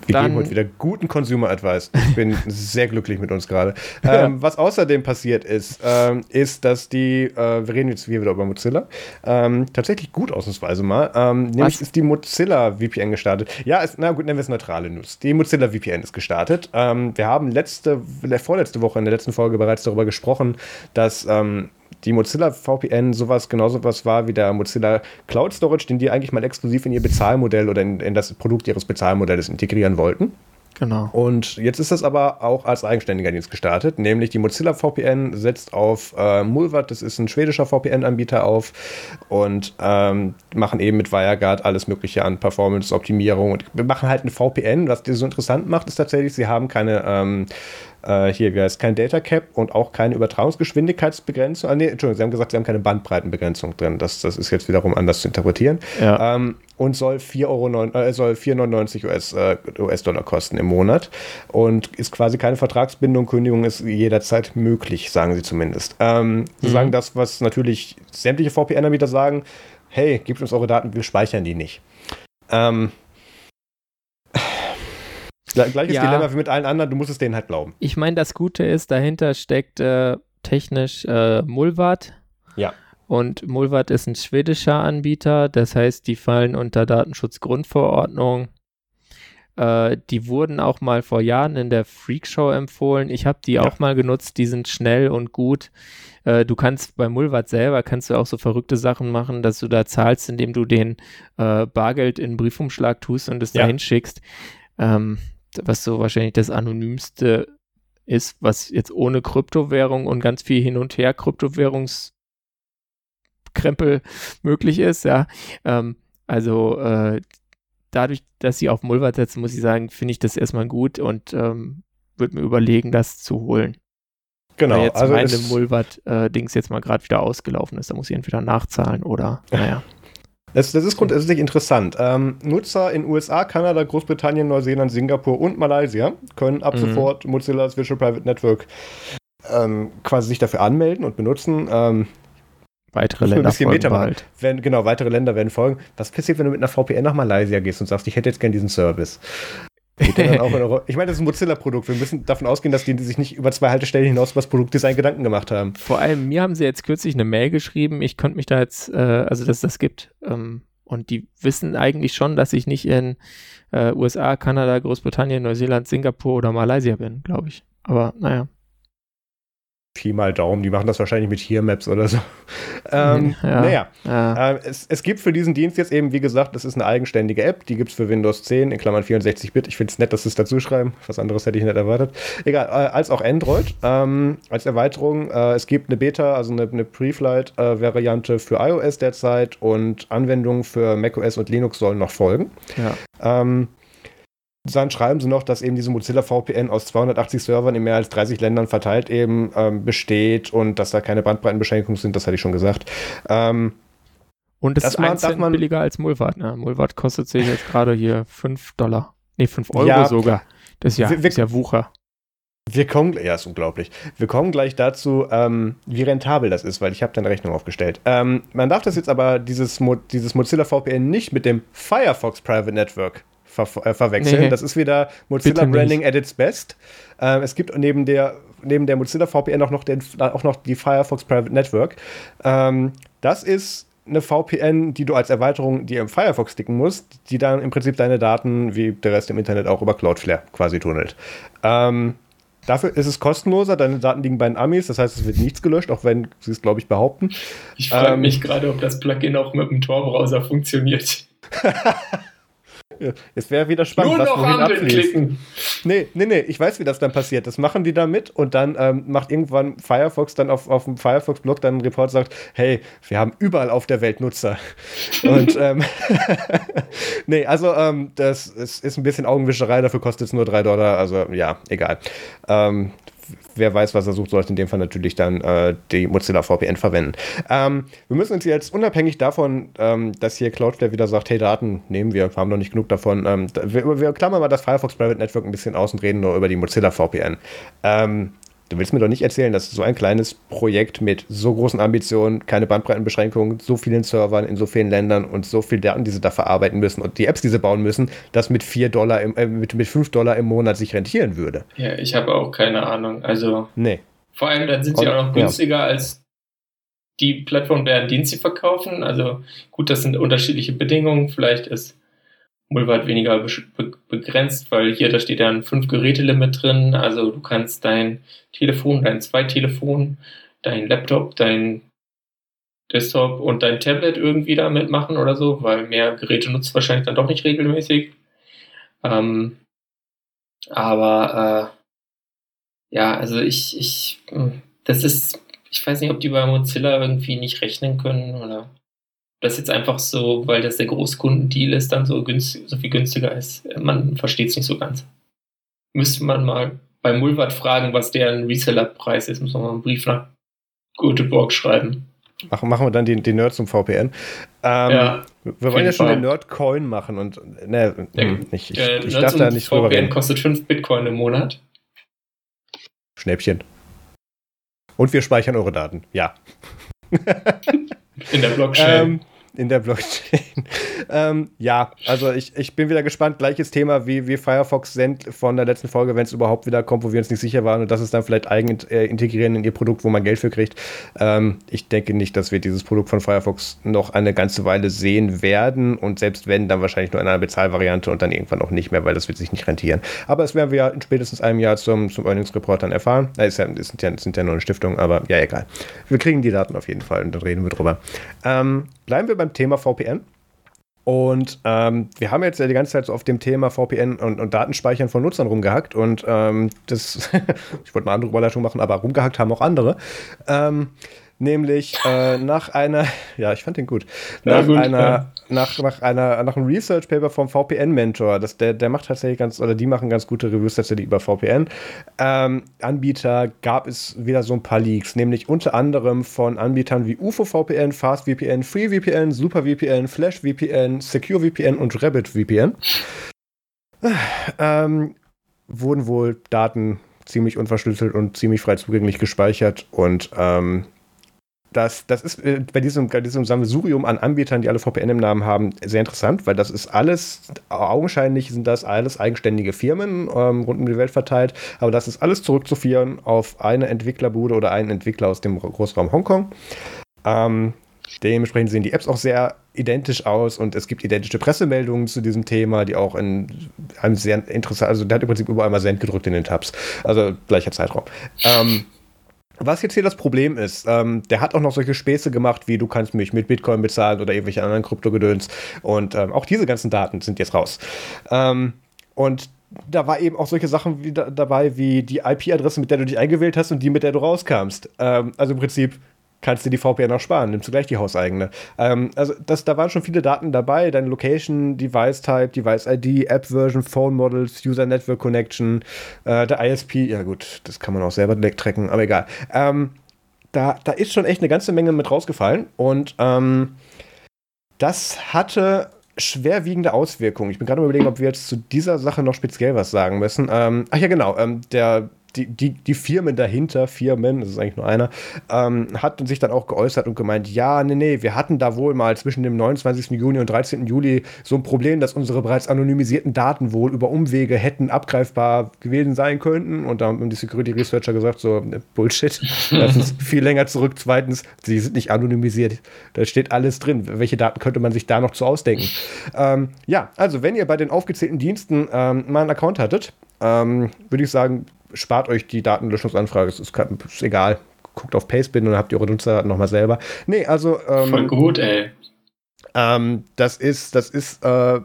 Wir dann, geben heute wieder guten Consumer Advice. Ich bin sehr glücklich mit uns gerade. Ähm. Was außerdem passiert ist, ähm, ist, dass die, äh, wir reden jetzt wieder über Mozilla, ähm, tatsächlich gut ausnahmsweise mal, ähm, nämlich ist die Mozilla VPN gestartet. Ja, ist, na gut, nennen wir es neutrale News. Die Mozilla VPN ist gestartet. Ähm, wir haben letzte, vorletzte Woche in der letzten Folge bereits darüber gesprochen, dass ähm, die Mozilla VPN sowas genauso was war wie der Mozilla Cloud Storage, den die eigentlich mal exklusiv in ihr Bezahlmodell oder in, in das Produkt ihres Bezahlmodells integrieren wollten. Genau. Und jetzt ist das aber auch als eigenständiger Dienst gestartet, nämlich die Mozilla VPN setzt auf äh, Mulvat, das ist ein schwedischer VPN-Anbieter auf und ähm, machen eben mit WireGuard alles Mögliche an Performance-Optimierung und wir machen halt ein VPN. Was die so interessant macht, ist tatsächlich, sie haben keine ähm, äh, hier es kein Data Cap und auch keine Übertragungsgeschwindigkeitsbegrenzung. Ah, nee, Entschuldigung, Sie haben gesagt, Sie haben keine Bandbreitenbegrenzung drin. Das, das ist jetzt wiederum anders zu interpretieren. Ja. Ähm, und soll 4,99 Euro, äh, soll 4,99 US, äh, US-Dollar kosten im Monat und ist quasi keine Vertragsbindung. Kündigung ist jederzeit möglich, sagen sie zumindest. Ähm, mhm. Sie sagen das, was natürlich sämtliche VPN-Anbieter sagen: Hey, gebt uns eure Daten, wir speichern die nicht. Ähm, Gleiches ja. Dilemma wie mit allen anderen, du musst es denen halt glauben. Ich meine, das Gute ist, dahinter steckt äh, technisch äh, Mulvat. Ja. Und Mulvat ist ein schwedischer Anbieter, das heißt, die fallen unter Datenschutzgrundverordnung. Äh, die wurden auch mal vor Jahren in der Freakshow empfohlen. Ich habe die ja. auch mal genutzt, die sind schnell und gut. Äh, du kannst bei Mulvat selber kannst du auch so verrückte Sachen machen, dass du da zahlst, indem du den äh, Bargeld in einen Briefumschlag tust und es ja. dahin schickst. Ähm, was so wahrscheinlich das anonymste ist, was jetzt ohne Kryptowährung und ganz viel hin und her Kryptowährungskrempel möglich ist, ja. Ähm, also äh, dadurch, dass sie auf Mulvat setzen, muss ich sagen, finde ich das erstmal gut und ähm, würde mir überlegen, das zu holen. Genau. Weil jetzt also meine Mulvat-Dings äh, jetzt mal gerade wieder ausgelaufen ist. Da muss ich entweder nachzahlen oder, naja. Das, das ist grundsätzlich interessant. Ähm, Nutzer in USA, Kanada, Großbritannien, Neuseeland, Singapur und Malaysia können ab mhm. sofort Mozilla's Visual Private Network ähm, quasi sich dafür anmelden und benutzen. Ähm, weitere Länder folgen bald. Wenn, genau, weitere Länder werden folgen. Was passiert, wenn du mit einer VPN nach Malaysia gehst und sagst, ich hätte jetzt gern diesen Service? ich meine, das ist ein Mozilla-Produkt. Wir müssen davon ausgehen, dass die sich nicht über zwei Haltestellen hinaus über das Produktdesign Gedanken gemacht haben. Vor allem, mir haben sie jetzt kürzlich eine Mail geschrieben, ich konnte mich da jetzt, äh, also dass es das gibt. Ähm, und die wissen eigentlich schon, dass ich nicht in äh, USA, Kanada, Großbritannien, Neuseeland, Singapur oder Malaysia bin, glaube ich. Aber naja. Pi mal Daumen, die machen das wahrscheinlich mit Here Maps oder so. ähm, ja, naja, ja. Äh, es, es, gibt für diesen Dienst jetzt eben, wie gesagt, das ist eine eigenständige App, die gibt es für Windows 10 in Klammern 64-Bit. Ich finde es nett, dass sie es dazu schreiben. Was anderes hätte ich nicht erwartet. Egal, äh, als auch Android ähm, als Erweiterung. Äh, es gibt eine Beta, also eine, eine Pre-Flight-Variante für iOS derzeit und Anwendungen für macOS und Linux sollen noch folgen. Ja. Ähm, dann schreiben sie noch, dass eben diese Mozilla VPN aus 280 Servern in mehr als 30 Ländern verteilt eben ähm, besteht und dass da keine Bandbreitenbeschränkungen sind, das hatte ich schon gesagt. Ähm, und es ist man, Cent man, billiger als Mulvat. Ne? Mulvat kostet sich jetzt gerade hier 5 Dollar. Nee, 5 Euro ja, sogar. Das ist ja, wir, ist ja Wucher. Wir kommen, ja, ist unglaublich. Wir kommen gleich dazu, ähm, wie rentabel das ist, weil ich habe da eine Rechnung aufgestellt. Ähm, man darf das jetzt aber, dieses, Mo dieses Mozilla VPN nicht mit dem Firefox Private Network ver äh, verwechseln. Nee. Das ist wieder Mozilla Branding at its best. Ähm, es gibt neben der, neben der Mozilla VPN auch noch, den, auch noch die Firefox Private Network. Ähm, das ist eine VPN, die du als Erweiterung dir im Firefox sticken musst, die dann im Prinzip deine Daten, wie der Rest im Internet auch über Cloudflare quasi tunnelt. Ähm, dafür ist es kostenloser, deine Daten liegen bei den Amis, das heißt, es wird nichts gelöscht, auch wenn sie es, glaube ich, behaupten. Ich frage ähm, mich gerade, ob das Plugin auch mit dem Tor-Browser funktioniert. Es wäre wieder spannend, Nur noch abfließt. klicken. Nee, nee, nee, ich weiß, wie das dann passiert. Das machen die da mit und dann ähm, macht irgendwann Firefox dann auf, auf dem Firefox-Blog dann einen Report sagt, hey, wir haben überall auf der Welt Nutzer. und ähm, nee, also ähm, das ist, ist ein bisschen Augenwischerei, dafür kostet es nur drei Dollar, also ja, egal. Ähm, wer weiß, was er sucht, sollte in dem Fall natürlich dann äh, die Mozilla VPN verwenden. Ähm, wir müssen uns jetzt unabhängig davon, ähm, dass hier Cloudflare wieder sagt, hey, Daten nehmen wir, haben noch nicht genug davon. Ähm, wir, wir, klammern mal das Firefox Private Network ein bisschen aus und reden nur über die Mozilla VPN. Ähm, Du willst mir doch nicht erzählen, dass so ein kleines Projekt mit so großen Ambitionen, keine Bandbreitenbeschränkungen, so vielen Servern in so vielen Ländern und so viel Daten, die sie da verarbeiten müssen und die Apps, die sie bauen müssen, das mit 4 Dollar im, äh, mit, mit 5 Dollar im Monat sich rentieren würde. Ja, ich habe auch keine Ahnung. Also. Nee. Vor allem, dann sind sie und, auch noch günstiger ja. als die Plattform, deren Dienst sie verkaufen. Also gut, das sind unterschiedliche Bedingungen. Vielleicht ist Mulvat weniger begrenzt, weil hier, da steht ja ein 5-Geräte-Limit drin. Also du kannst dein Telefon, dein Zweitelefon, dein Laptop, dein Desktop und dein Tablet irgendwie damit machen oder so, weil mehr Geräte nutzt wahrscheinlich dann doch nicht regelmäßig. Ähm, aber äh, ja, also ich, ich, hm, das ist, ich weiß nicht, ob die bei Mozilla irgendwie nicht rechnen können oder das jetzt einfach so, weil das der Großkundendeal ist, dann so, günstig, so viel günstiger ist. Man versteht es nicht so ganz. Müsste man mal bei Mulvat fragen, was deren Resellerpreis ist. Muss man mal einen Brief nach Göteborg schreiben. Machen, machen wir dann die, die Nerds zum VPN. Ähm, ja, wir wollen ja schon den Nerdcoin machen und ne, ja, hm, nicht, ich, äh, ich darf da nicht drüber reden. kostet 5 Bitcoin im Monat. Schnäppchen. Und wir speichern eure Daten, ja. In der Blockchain. Ähm, in der Blockchain. ähm, ja, also ich, ich bin wieder gespannt. Gleiches Thema wie, wie Firefox Send von der letzten Folge, wenn es überhaupt wieder kommt, wo wir uns nicht sicher waren und das ist dann vielleicht eigen äh, integrieren in ihr Produkt, wo man Geld für kriegt. Ähm, ich denke nicht, dass wir dieses Produkt von Firefox noch eine ganze Weile sehen werden und selbst wenn, dann wahrscheinlich nur in einer Bezahlvariante und dann irgendwann auch nicht mehr, weil das wird sich nicht rentieren. Aber das werden wir ja in spätestens einem Jahr zum, zum Earnings Report dann erfahren. Ist ja, sind, ja, sind ja nur eine Stiftung, aber ja, egal. Wir kriegen die Daten auf jeden Fall und dann reden wir drüber. Ähm, bleiben wir beim Thema VPN. Und ähm, wir haben jetzt ja die ganze Zeit so auf dem Thema VPN und, und Datenspeichern von Nutzern rumgehackt. Und ähm, das, ich wollte eine andere Überleitung machen, aber rumgehackt haben auch andere. Ähm, nämlich äh, nach einer, ja, ich fand den gut, nach ja, gut, einer, ja. nach, nach einer, nach einem Research Paper vom VPN Mentor, das, der, der macht tatsächlich ganz, oder die machen ganz gute Reviews tatsächlich über VPN. Ähm, Anbieter gab es wieder so ein paar Leaks, nämlich unter anderem von Anbietern wie UFO VPN, FastVPN, FreeVPN, SuperVPN, FlashVPN, SecureVPN und RabbitVPN. Ähm, wurden wohl Daten ziemlich unverschlüsselt und ziemlich frei zugänglich gespeichert und ähm, das, das ist äh, bei diesem, bei diesem Sammelsurium an Anbietern, die alle VPN im Namen haben, sehr interessant, weil das ist alles, augenscheinlich sind das alles eigenständige Firmen ähm, rund um die Welt verteilt, aber das ist alles zurückzuführen auf eine Entwicklerbude oder einen Entwickler aus dem Großraum Hongkong. Ähm, dementsprechend sehen die Apps auch sehr identisch aus und es gibt identische Pressemeldungen zu diesem Thema, die auch in einem sehr interessant, also der hat im Prinzip überall mal Send gedrückt in den Tabs, also gleicher Zeitraum. Ähm, was jetzt hier das Problem ist, ähm, der hat auch noch solche Späße gemacht, wie du kannst mich mit Bitcoin bezahlen oder irgendwelche anderen Kryptogedöns. Und ähm, auch diese ganzen Daten sind jetzt raus. Ähm, und da war eben auch solche Sachen wie da, dabei, wie die IP-Adresse, mit der du dich eingewählt hast und die, mit der du rauskamst. Ähm, also im Prinzip kannst du die VPN auch sparen, nimmst du gleich die hauseigene. Ähm, also das, da waren schon viele Daten dabei, deine Location, Device Type, Device ID, App Version, Phone Models, User Network Connection, äh, der ISP, ja gut, das kann man auch selber direkt aber egal. Ähm, da, da ist schon echt eine ganze Menge mit rausgefallen und ähm, das hatte schwerwiegende Auswirkungen. Ich bin gerade überlegen, ob wir jetzt zu dieser Sache noch speziell was sagen müssen. Ähm, ach ja, genau. Ähm, der die, die, die Firmen dahinter, Firmen, das ist eigentlich nur einer, ähm, hat sich dann auch geäußert und gemeint, ja, nee, nee, wir hatten da wohl mal zwischen dem 29. Juni und 13. Juli so ein Problem, dass unsere bereits anonymisierten Daten wohl über Umwege hätten abgreifbar gewesen sein könnten. Und da haben die Security Researcher gesagt, so, ne, Bullshit, das ist viel länger zurück. Zweitens, sie sind nicht anonymisiert. Da steht alles drin. Welche Daten könnte man sich da noch zu ausdenken? Ähm, ja, also wenn ihr bei den aufgezählten Diensten ähm, mal einen Account hattet, ähm, würde ich sagen, spart euch die Datenlöschungsanfrage, es ist, ist, egal. Guckt auf Pastebin und dann habt ihr eure Nutzerdaten nochmal selber. Nee, also. Ähm, Voll gut, ey. Ähm, das ist, das ist, äh, ja,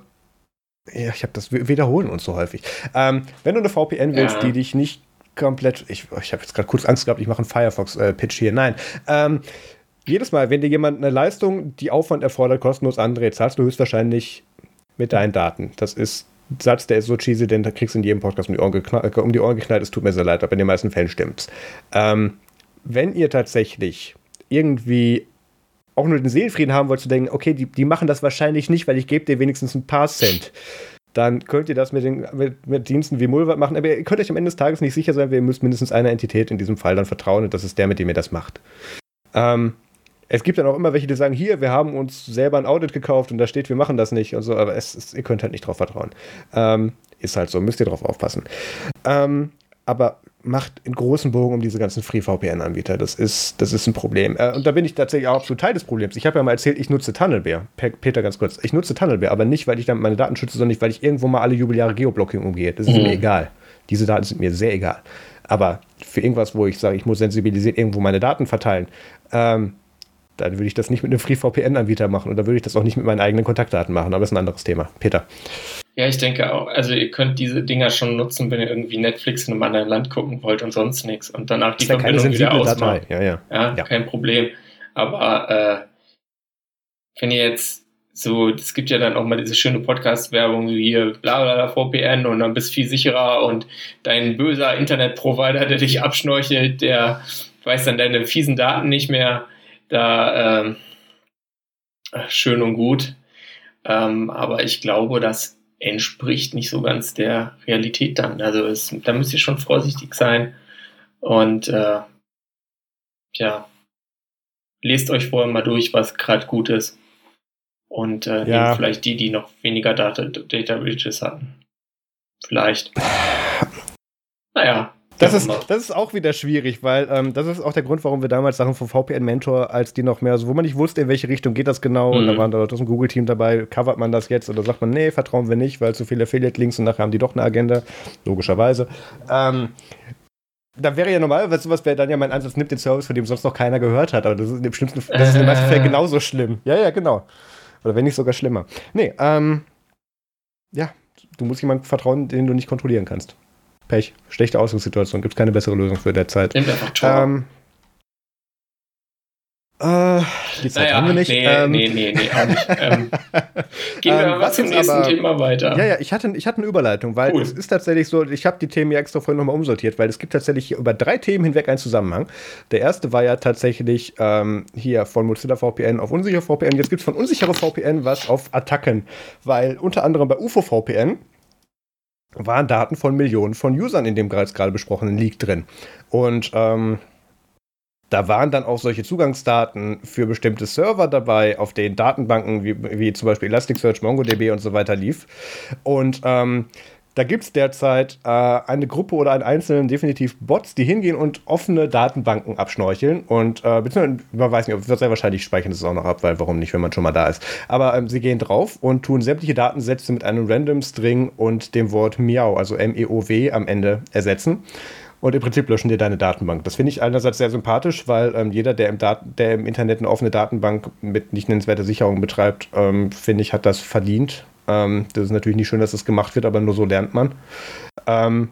ich habe das, wir wiederholen uns so häufig. Ähm, wenn du eine VPN willst, ja. die dich nicht komplett, ich, ich habe jetzt gerade kurz Angst gehabt, ich mache einen Firefox-Pitch hier. Nein. Ähm, jedes Mal, wenn dir jemand eine Leistung, die Aufwand erfordert, kostenlos andreht, zahlst du höchstwahrscheinlich mit deinen Daten. Das ist Satz, der ist so cheesy, den kriegst du in jedem Podcast um die Ohren, geknallt, äh, um die Ohren geknallt. Es tut mir sehr leid, aber in den meisten Fällen stimmt's. Ähm, wenn ihr tatsächlich irgendwie auch nur den Seelenfrieden haben wollt, zu denken, okay, die, die machen das wahrscheinlich nicht, weil ich gebe dir wenigstens ein paar Cent, dann könnt ihr das mit, den, mit, mit Diensten wie Mulvat machen. Aber ihr könnt euch am Ende des Tages nicht sicher sein, ihr müsst mindestens einer Entität in diesem Fall dann vertrauen und das ist der, mit dem ihr das macht. Ähm, es gibt dann auch immer welche, die sagen, hier, wir haben uns selber ein Audit gekauft und da steht, wir machen das nicht und so, aber es, es, ihr könnt halt nicht drauf vertrauen. Ähm, ist halt so, müsst ihr drauf aufpassen. Ähm, aber macht in großen Bogen um diese ganzen Free-VPN-Anbieter. Das ist, das ist ein Problem. Äh, und da bin ich tatsächlich auch absolut Teil des Problems. Ich habe ja mal erzählt, ich nutze Tunnelbear. Peter, ganz kurz. Ich nutze Tunnelbear, aber nicht, weil ich damit meine Daten schütze, sondern nicht, weil ich irgendwo mal alle Jubeljahre Geoblocking umgehe. Das ist mhm. mir egal. Diese Daten sind mir sehr egal. Aber für irgendwas, wo ich sage, ich muss sensibilisiert irgendwo meine Daten verteilen, ähm, dann würde ich das nicht mit einem FreeVPN-Anbieter machen und dann würde ich das auch nicht mit meinen eigenen Kontaktdaten machen, aber das ist ein anderes Thema. Peter. Ja, ich denke auch, also ihr könnt diese Dinger schon nutzen, wenn ihr irgendwie Netflix in einem anderen Land gucken wollt und sonst nichts und danach die Verbindung wieder ausmachen. Ja, ja. ja, ja, kein Problem. Aber äh, wenn ihr jetzt so, es gibt ja dann auch mal diese schöne Podcast-Werbung wie hier, bla bla bla, VPN und dann bist du viel sicherer und dein böser Internetprovider, der dich abschnorchelt, der weiß dann deine fiesen Daten nicht mehr da ähm, schön und gut. Ähm, aber ich glaube, das entspricht nicht so ganz der Realität dann. Also es, da müsst ihr schon vorsichtig sein und äh, ja, lest euch vorher mal durch, was gerade gut ist. Und äh, ja. nehmt vielleicht die, die noch weniger Data, Data Breaches hatten. Vielleicht. Naja, das ist, das ist auch wieder schwierig, weil ähm, das ist auch der Grund, warum wir damals Sachen vom VPN Mentor, als die noch mehr, also wo man nicht wusste, in welche Richtung geht das genau, mhm. und da mhm. waren da Leute aus dem Google-Team dabei, covert man das jetzt oder sagt man, nee, vertrauen wir nicht, weil zu viele Affiliate-Links und nachher haben die doch eine Agenda, logischerweise. Ähm, da wäre ja normalerweise sowas, wäre dann ja mein Ansatz, nimmt den Service, von dem sonst noch keiner gehört hat, aber das ist im schlimmsten, das ist in den meisten Fällen genauso schlimm. Ja, ja, genau. Oder wenn nicht sogar schlimmer. Nee, ähm, ja, du musst jemandem vertrauen, den du nicht kontrollieren kannst. Pech. Schlechte Ausgangssituation. Gibt es keine bessere Lösung für derzeit. Nimmt einfach ähm, Äh, die Zeit naja, haben wir nicht. Nee, ähm, nee, nee, nee, auch nicht. Ähm, gehen wir ähm, mal zum nächsten aber, Thema weiter. Ja, ja, ich hatte, ich hatte eine Überleitung, weil cool. es ist tatsächlich so, ich habe die Themen ja extra vorhin nochmal umsortiert, weil es gibt tatsächlich über drei Themen hinweg einen Zusammenhang. Der erste war ja tatsächlich ähm, hier von Mozilla VPN auf unsichere VPN. Jetzt gibt es von unsichere VPN was auf Attacken, weil unter anderem bei UFO VPN waren Daten von Millionen von Usern in dem gerade besprochenen Leak drin. Und ähm, da waren dann auch solche Zugangsdaten für bestimmte Server dabei, auf denen Datenbanken wie, wie zum Beispiel Elasticsearch, MongoDB und so weiter lief. Und ähm, da gibt es derzeit äh, eine Gruppe oder einen einzelnen definitiv Bots, die hingehen und offene Datenbanken abschnorcheln. Und äh, beziehungsweise, man weiß nicht, ob sehr wahrscheinlich speichern es auch noch ab, weil warum nicht, wenn man schon mal da ist. Aber ähm, sie gehen drauf und tun sämtliche Datensätze mit einem Random String und dem Wort Miau, also M-E-O-W am Ende ersetzen und im Prinzip löschen dir deine Datenbank. Das finde ich einerseits sehr sympathisch, weil ähm, jeder, der im, der im, Internet eine offene Datenbank mit nicht nennenswerter Sicherung betreibt, ähm, finde ich, hat das verdient. Ähm, das ist natürlich nicht schön, dass das gemacht wird, aber nur so lernt man. Ähm,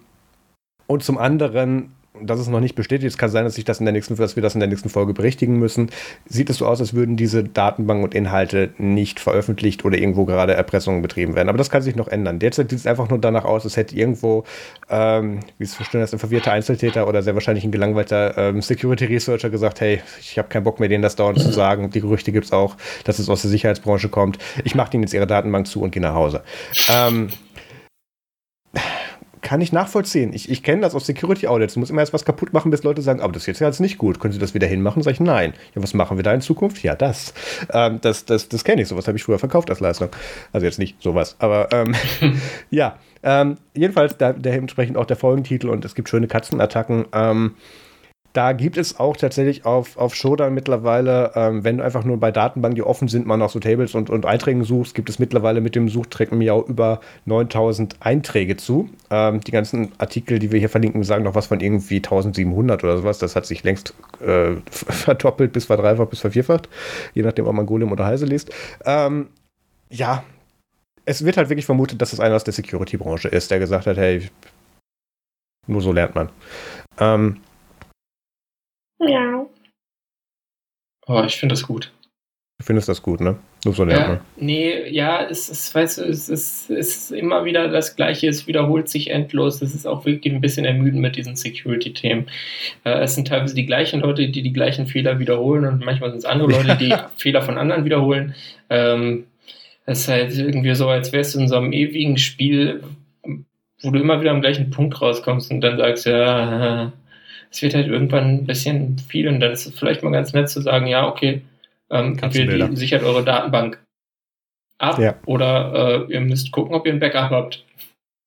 und zum anderen das ist noch nicht bestätigt. Es kann sein, dass, ich das in der nächsten, dass wir das in der nächsten Folge berichtigen müssen. Sieht es so aus, als würden diese Datenbanken und Inhalte nicht veröffentlicht oder irgendwo gerade Erpressungen betrieben werden. Aber das kann sich noch ändern. Derzeit sieht es einfach nur danach aus, als hätte irgendwo, ähm, wie es verstehen das, ein verwirrter Einzeltäter oder sehr wahrscheinlich ein gelangweilter ähm, Security Researcher gesagt, hey, ich habe keinen Bock mehr, denen das dauernd zu sagen. Die Gerüchte gibt es auch, dass es aus der Sicherheitsbranche kommt. Ich mache ihnen jetzt ihre Datenbank zu und gehe nach Hause. Ähm, kann ich nachvollziehen. Ich, ich kenne das aus Security Audits. Du musst immer erst was kaputt machen, bis Leute sagen, aber das ist jetzt nicht gut. Können Sie das wieder hinmachen? Sag ich, nein. Ja, was machen wir da in Zukunft? Ja, das. Ähm, das das, das kenne ich. Sowas habe ich früher verkauft als Leistung. Also jetzt nicht sowas. Aber ähm, ja. Ähm, jedenfalls da, der entsprechend auch der Folgentitel und es gibt schöne Katzenattacken. Ähm, da gibt es auch tatsächlich auf, auf Shodan mittlerweile, ähm, wenn du einfach nur bei Datenbanken, die offen sind, mal nach so Tables und, und Einträgen suchst, gibt es mittlerweile mit dem Suchtrick Miau über 9000 Einträge zu. Ähm, die ganzen Artikel, die wir hier verlinken, sagen noch was von irgendwie 1700 oder sowas. Das hat sich längst äh, verdoppelt, bis verdreifacht, bis vervierfacht, je nachdem, ob man Golem oder Heise liest. Ähm, ja, es wird halt wirklich vermutet, dass es einer aus der Security-Branche ist, der gesagt hat, hey, nur so lernt man. Ähm, ja. Oh, ich finde das gut. Du findest das gut, ne? Nur so ja, man. Nee, ja, es ist, weißt du, es ist, es ist immer wieder das Gleiche, es wiederholt sich endlos. Es ist auch wirklich ein bisschen ermüdend mit diesen Security-Themen. Äh, es sind teilweise die gleichen Leute, die die gleichen Fehler wiederholen und manchmal sind es andere Leute, die Fehler von anderen wiederholen. Ähm, es ist halt irgendwie so, als wärst du in so einem ewigen Spiel, wo du immer wieder am gleichen Punkt rauskommst und dann sagst, ja, es wird halt irgendwann ein bisschen viel und dann ist es vielleicht mal ganz nett zu sagen, ja, okay, ähm, ihr sichert eure Datenbank ab ja. oder äh, ihr müsst gucken, ob ihr ein Backup habt.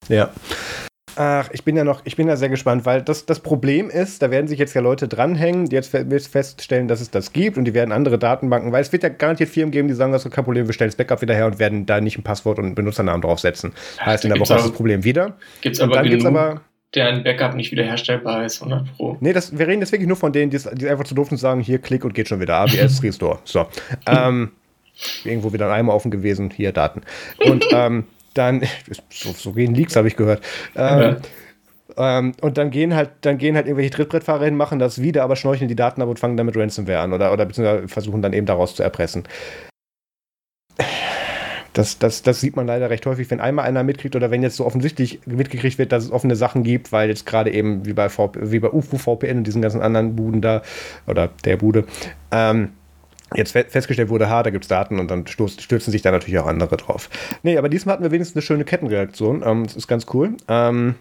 Ja. Ach, ich bin ja noch, ich bin ja sehr gespannt, weil das, das Problem ist, da werden sich jetzt ja Leute dranhängen, die jetzt feststellen, dass es das gibt und die werden andere Datenbanken, weil es wird ja garantiert Firmen geben, die sagen, das ist kein Problem, wir stellen das Backup wieder her und werden da nicht ein Passwort und einen Benutzernamen draufsetzen. Heißt, in der Woche ist das Problem wieder. Gibt's aber dann genug, gibt's aber deren Backup nicht wiederherstellbar ist, 100 Pro. Nee, das, wir reden jetzt wirklich nur von denen, die, die einfach zu doof sind sagen, hier klick und geht schon wieder. ABS Restore. So. Ähm, irgendwo wieder ein Eimer offen gewesen, hier Daten. Und ähm, dann, so, so gehen Leaks, habe ich gehört. Ähm, ja. ähm, und dann gehen halt, dann gehen halt irgendwelche Trittbrettfahrer hin, machen das wieder, aber schnorcheln die Daten ab und fangen damit Ransomware an oder, oder beziehungsweise versuchen dann eben daraus zu erpressen. Das, das, das sieht man leider recht häufig, wenn einmal einer mitkriegt oder wenn jetzt so offensichtlich mitgekriegt wird, dass es offene Sachen gibt, weil jetzt gerade eben wie bei, VP, wie bei UFO VPN und diesen ganzen anderen Buden da oder der Bude, ähm, jetzt festgestellt wurde, ha, da gibt es Daten und dann stürzen sich da natürlich auch andere drauf. Nee, aber diesmal hatten wir wenigstens eine schöne Kettenreaktion. Ähm, das ist ganz cool. Ähm,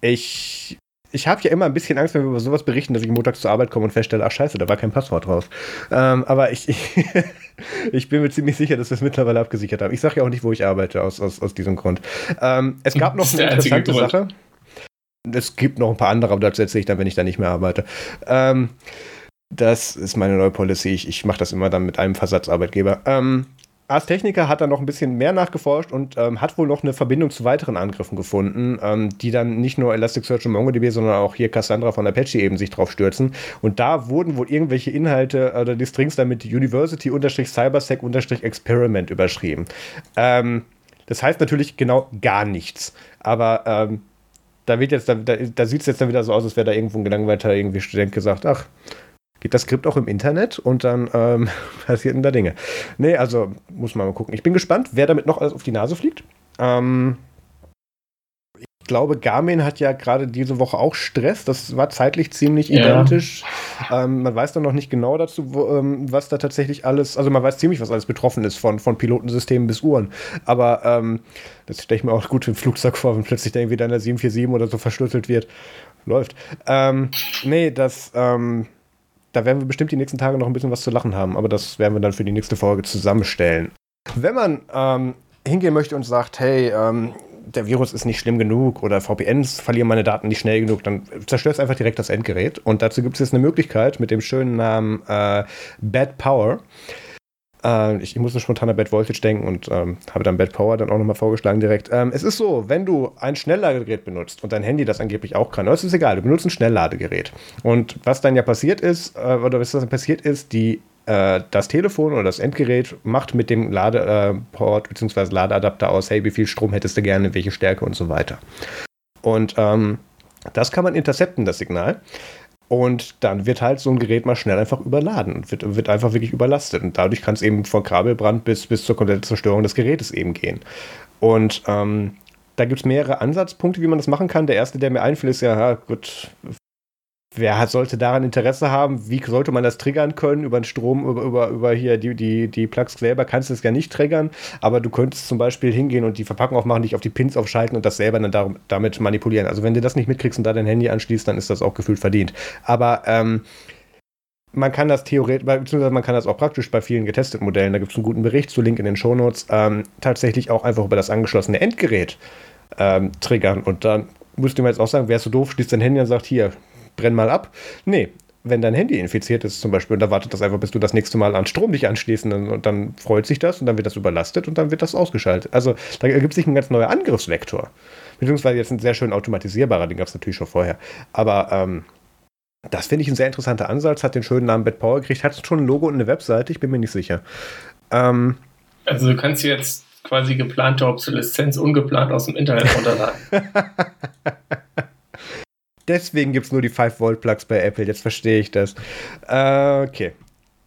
ich ich habe ja immer ein bisschen Angst, wenn wir über sowas berichten, dass ich montags zur Arbeit komme und feststelle, ach scheiße, da war kein Passwort drauf. Ähm, aber ich, ich, ich, bin mir ziemlich sicher, dass wir es mittlerweile abgesichert haben. Ich sage ja auch nicht, wo ich arbeite, aus, aus, aus diesem Grund. Ähm, es gab noch eine interessante Sache. Es gibt noch ein paar andere, aber dazu erzähle ich dann, wenn ich da nicht mehr arbeite. Ähm, das ist meine neue Policy. Ich, ich mache das immer dann mit einem Versatzarbeitgeber. Ähm, Ars Technica hat dann noch ein bisschen mehr nachgeforscht und ähm, hat wohl noch eine Verbindung zu weiteren Angriffen gefunden, ähm, die dann nicht nur Elasticsearch und MongoDB, sondern auch hier Cassandra von Apache eben sich drauf stürzen. Und da wurden wohl irgendwelche Inhalte oder die Strings dann mit University-Cybersec-Experiment überschrieben. Ähm, das heißt natürlich genau gar nichts. Aber ähm, da wird jetzt, da, da, da sieht es jetzt dann wieder so aus, als wäre da irgendwo ein gelangweilter irgendwie Student gesagt, ach, geht das Skript auch im Internet und dann ähm, passierten da Dinge. Nee, also muss man mal gucken. Ich bin gespannt, wer damit noch alles auf die Nase fliegt. Ähm, ich glaube, Garmin hat ja gerade diese Woche auch Stress. Das war zeitlich ziemlich ja. identisch. Ähm, man weiß dann noch nicht genau dazu, wo, ähm, was da tatsächlich alles, also man weiß ziemlich, was alles betroffen ist, von, von Pilotensystemen bis Uhren. Aber ähm, das stelle ich mir auch gut im Flugzeug vor, wenn plötzlich dann irgendwie deiner 747 oder so verschlüsselt wird. Läuft. Ähm, nee, das, ähm, da werden wir bestimmt die nächsten Tage noch ein bisschen was zu lachen haben, aber das werden wir dann für die nächste Folge zusammenstellen. Wenn man ähm, hingehen möchte und sagt, hey, ähm, der Virus ist nicht schlimm genug oder VPNs verlieren meine Daten nicht schnell genug, dann zerstörst einfach direkt das Endgerät. Und dazu gibt es jetzt eine Möglichkeit mit dem schönen Namen äh, Bad Power. Äh, ich, ich musste spontan an Bad Voltage denken und ähm, habe dann Bad Power dann auch nochmal vorgeschlagen direkt. Ähm, es ist so, wenn du ein Schnellladegerät benutzt und dein Handy das angeblich auch kann, das ist egal, du benutzt ein Schnellladegerät. Und was dann ja passiert ist, äh, oder was dann passiert ist, die äh, das Telefon oder das Endgerät macht mit dem Ladeport bzw. Ladeadapter aus, hey, wie viel Strom hättest du gerne, welche Stärke und so weiter. Und ähm, das kann man intercepten, das Signal. Und dann wird halt so ein Gerät mal schnell einfach überladen und wird, wird einfach wirklich überlastet. Und dadurch kann es eben von Kabelbrand bis, bis zur kompletten Zerstörung des Gerätes eben gehen. Und ähm, da gibt es mehrere Ansatzpunkte, wie man das machen kann. Der erste, der mir einfällt, ist ja, gut, wer hat, sollte daran Interesse haben? Wie sollte man das triggern können? Über den Strom, über, über, über hier die, die, die Plugs selber kannst du es ja nicht triggern, aber du könntest zum Beispiel hingehen und die Verpackung aufmachen, dich auf die Pins aufschalten und das selber dann darum, damit manipulieren. Also wenn du das nicht mitkriegst und da dein Handy anschließt, dann ist das auch gefühlt verdient. Aber ähm, man kann das theoretisch, beziehungsweise man kann das auch praktisch bei vielen getesteten Modellen, da gibt es einen guten Bericht zu, Link in den Shownotes, ähm, tatsächlich auch einfach über das angeschlossene Endgerät ähm, triggern. Und dann müsste man jetzt auch sagen, wärst du doof, schließt dein Handy und sagt, hier, brenn mal ab. Nee, wenn dein Handy infiziert ist zum Beispiel, und da wartet das einfach, bis du das nächste Mal an Strom dich anschließen und dann freut sich das und dann wird das überlastet und dann wird das ausgeschaltet. Also da ergibt sich ein ganz neuer Angriffsvektor. Beziehungsweise jetzt ein sehr schön automatisierbarer, den gab es natürlich schon vorher. Aber ähm, das finde ich ein sehr interessanter Ansatz, hat den schönen Namen Bad Power gekriegt, hat schon ein Logo und eine Webseite, ich bin mir nicht sicher. Ähm, also du kannst jetzt quasi geplante Obsoleszenz ungeplant aus dem Internet runterladen. Deswegen gibt es nur die 5-Volt-Plugs bei Apple. Jetzt verstehe ich das. Äh, okay.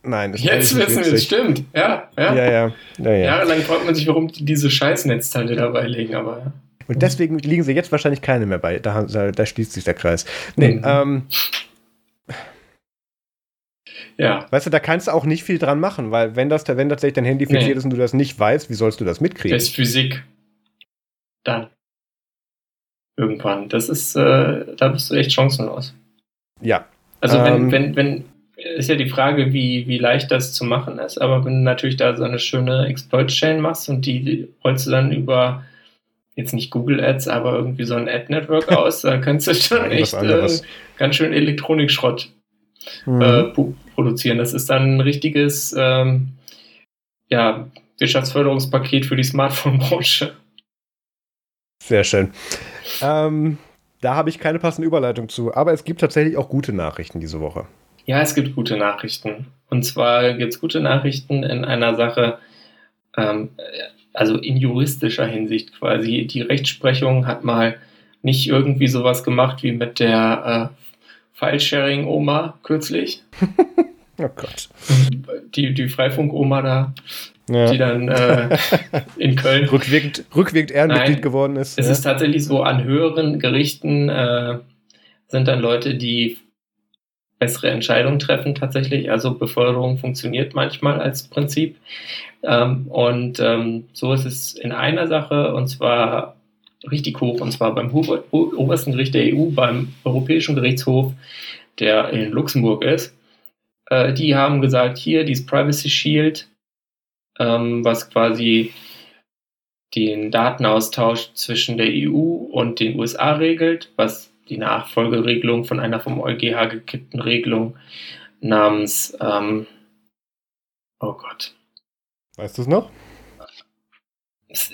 Nein, das Jetzt wissen wir es, stimmt. Ja, ja. ja, ja. ja, ja. Jahrelang fragt man sich, warum die diese Scheißnetzteile dabei legen, aber ja. Und deswegen liegen sie jetzt wahrscheinlich keine mehr bei. Da, da, da schließt sich der Kreis. Nee, mhm. ähm. Ja. Weißt du, da kannst du auch nicht viel dran machen, weil wenn das, wenn tatsächlich dein Handy fixiert nee. ist und du das nicht weißt, wie sollst du das mitkriegen? Das ist Physik. Dann irgendwann. Das ist, äh, da bist du echt chancenlos. Ja. Also wenn, ähm, wenn, wenn, ist ja die Frage, wie, wie leicht das zu machen ist, aber wenn du natürlich da so eine schöne Exploit-Chain machst und die rollst du dann über jetzt nicht Google Ads, aber irgendwie so ein Ad-Network aus, dann kannst du schon echt äh, ganz schön Elektronikschrott mhm. äh, produzieren. Das ist dann ein richtiges ähm, ja, Wirtschaftsförderungspaket für die Smartphone-Branche. Sehr schön. Ähm, da habe ich keine passende Überleitung zu, aber es gibt tatsächlich auch gute Nachrichten diese Woche. Ja, es gibt gute Nachrichten. Und zwar gibt es gute Nachrichten in einer Sache, ähm, also in juristischer Hinsicht quasi. Die Rechtsprechung hat mal nicht irgendwie sowas gemacht wie mit der äh, File-Sharing-Oma kürzlich. oh Gott. Die, die Freifunk-Oma da ja. die dann äh, in Köln rückwirkend, rückwirkend Ehrenmitglied geworden ist. Es ja. ist tatsächlich so, an höheren Gerichten äh, sind dann Leute, die bessere Entscheidungen treffen tatsächlich. Also Beförderung funktioniert manchmal als Prinzip. Ähm, und ähm, so ist es in einer Sache, und zwar richtig hoch, und zwar beim obersten Gericht der EU, beim Europäischen Gerichtshof, der in Luxemburg ist. Äh, die haben gesagt, hier, dieses Privacy Shield, ähm, was quasi den Datenaustausch zwischen der EU und den USA regelt, was die Nachfolgeregelung von einer vom EuGH gekippten Regelung namens, ähm, oh Gott. Weißt du es noch?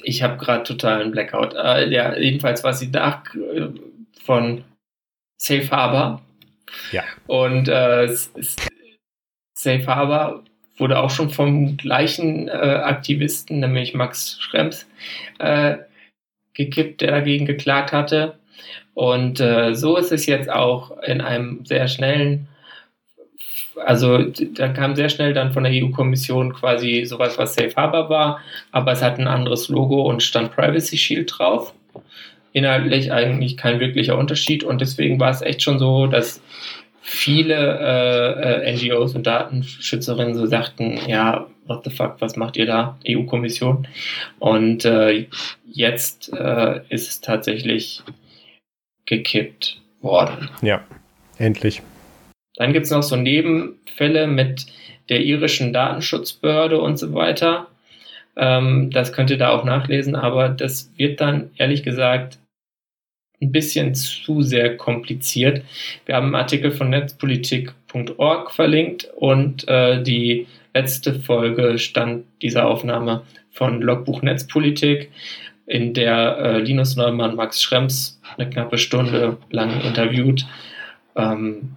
Ich habe gerade totalen Blackout. Äh, ja, jedenfalls war sie nach äh, von Safe Harbor. Ja. Und äh, Safe Harbor wurde auch schon vom gleichen äh, Aktivisten, nämlich Max Schrems, äh, gekippt, der dagegen geklagt hatte. Und äh, so ist es jetzt auch in einem sehr schnellen also da kam sehr schnell dann von der EU-Kommission quasi sowas, was Safe Harbor war, aber es hat ein anderes Logo und stand Privacy Shield drauf. Inhaltlich eigentlich kein wirklicher Unterschied und deswegen war es echt schon so, dass viele äh, äh, NGOs und Datenschützerinnen so sagten, ja, what the fuck, was macht ihr da, EU-Kommission? Und äh, jetzt äh, ist es tatsächlich gekippt worden. Ja, endlich. Dann gibt es noch so Nebenfälle mit der irischen Datenschutzbehörde und so weiter. Ähm, das könnt ihr da auch nachlesen, aber das wird dann ehrlich gesagt ein bisschen zu sehr kompliziert. Wir haben einen Artikel von netzpolitik.org verlinkt und äh, die letzte Folge stand dieser Aufnahme von Logbuch Netzpolitik, in der äh, Linus Neumann Max Schrems eine knappe Stunde lang interviewt. Ähm,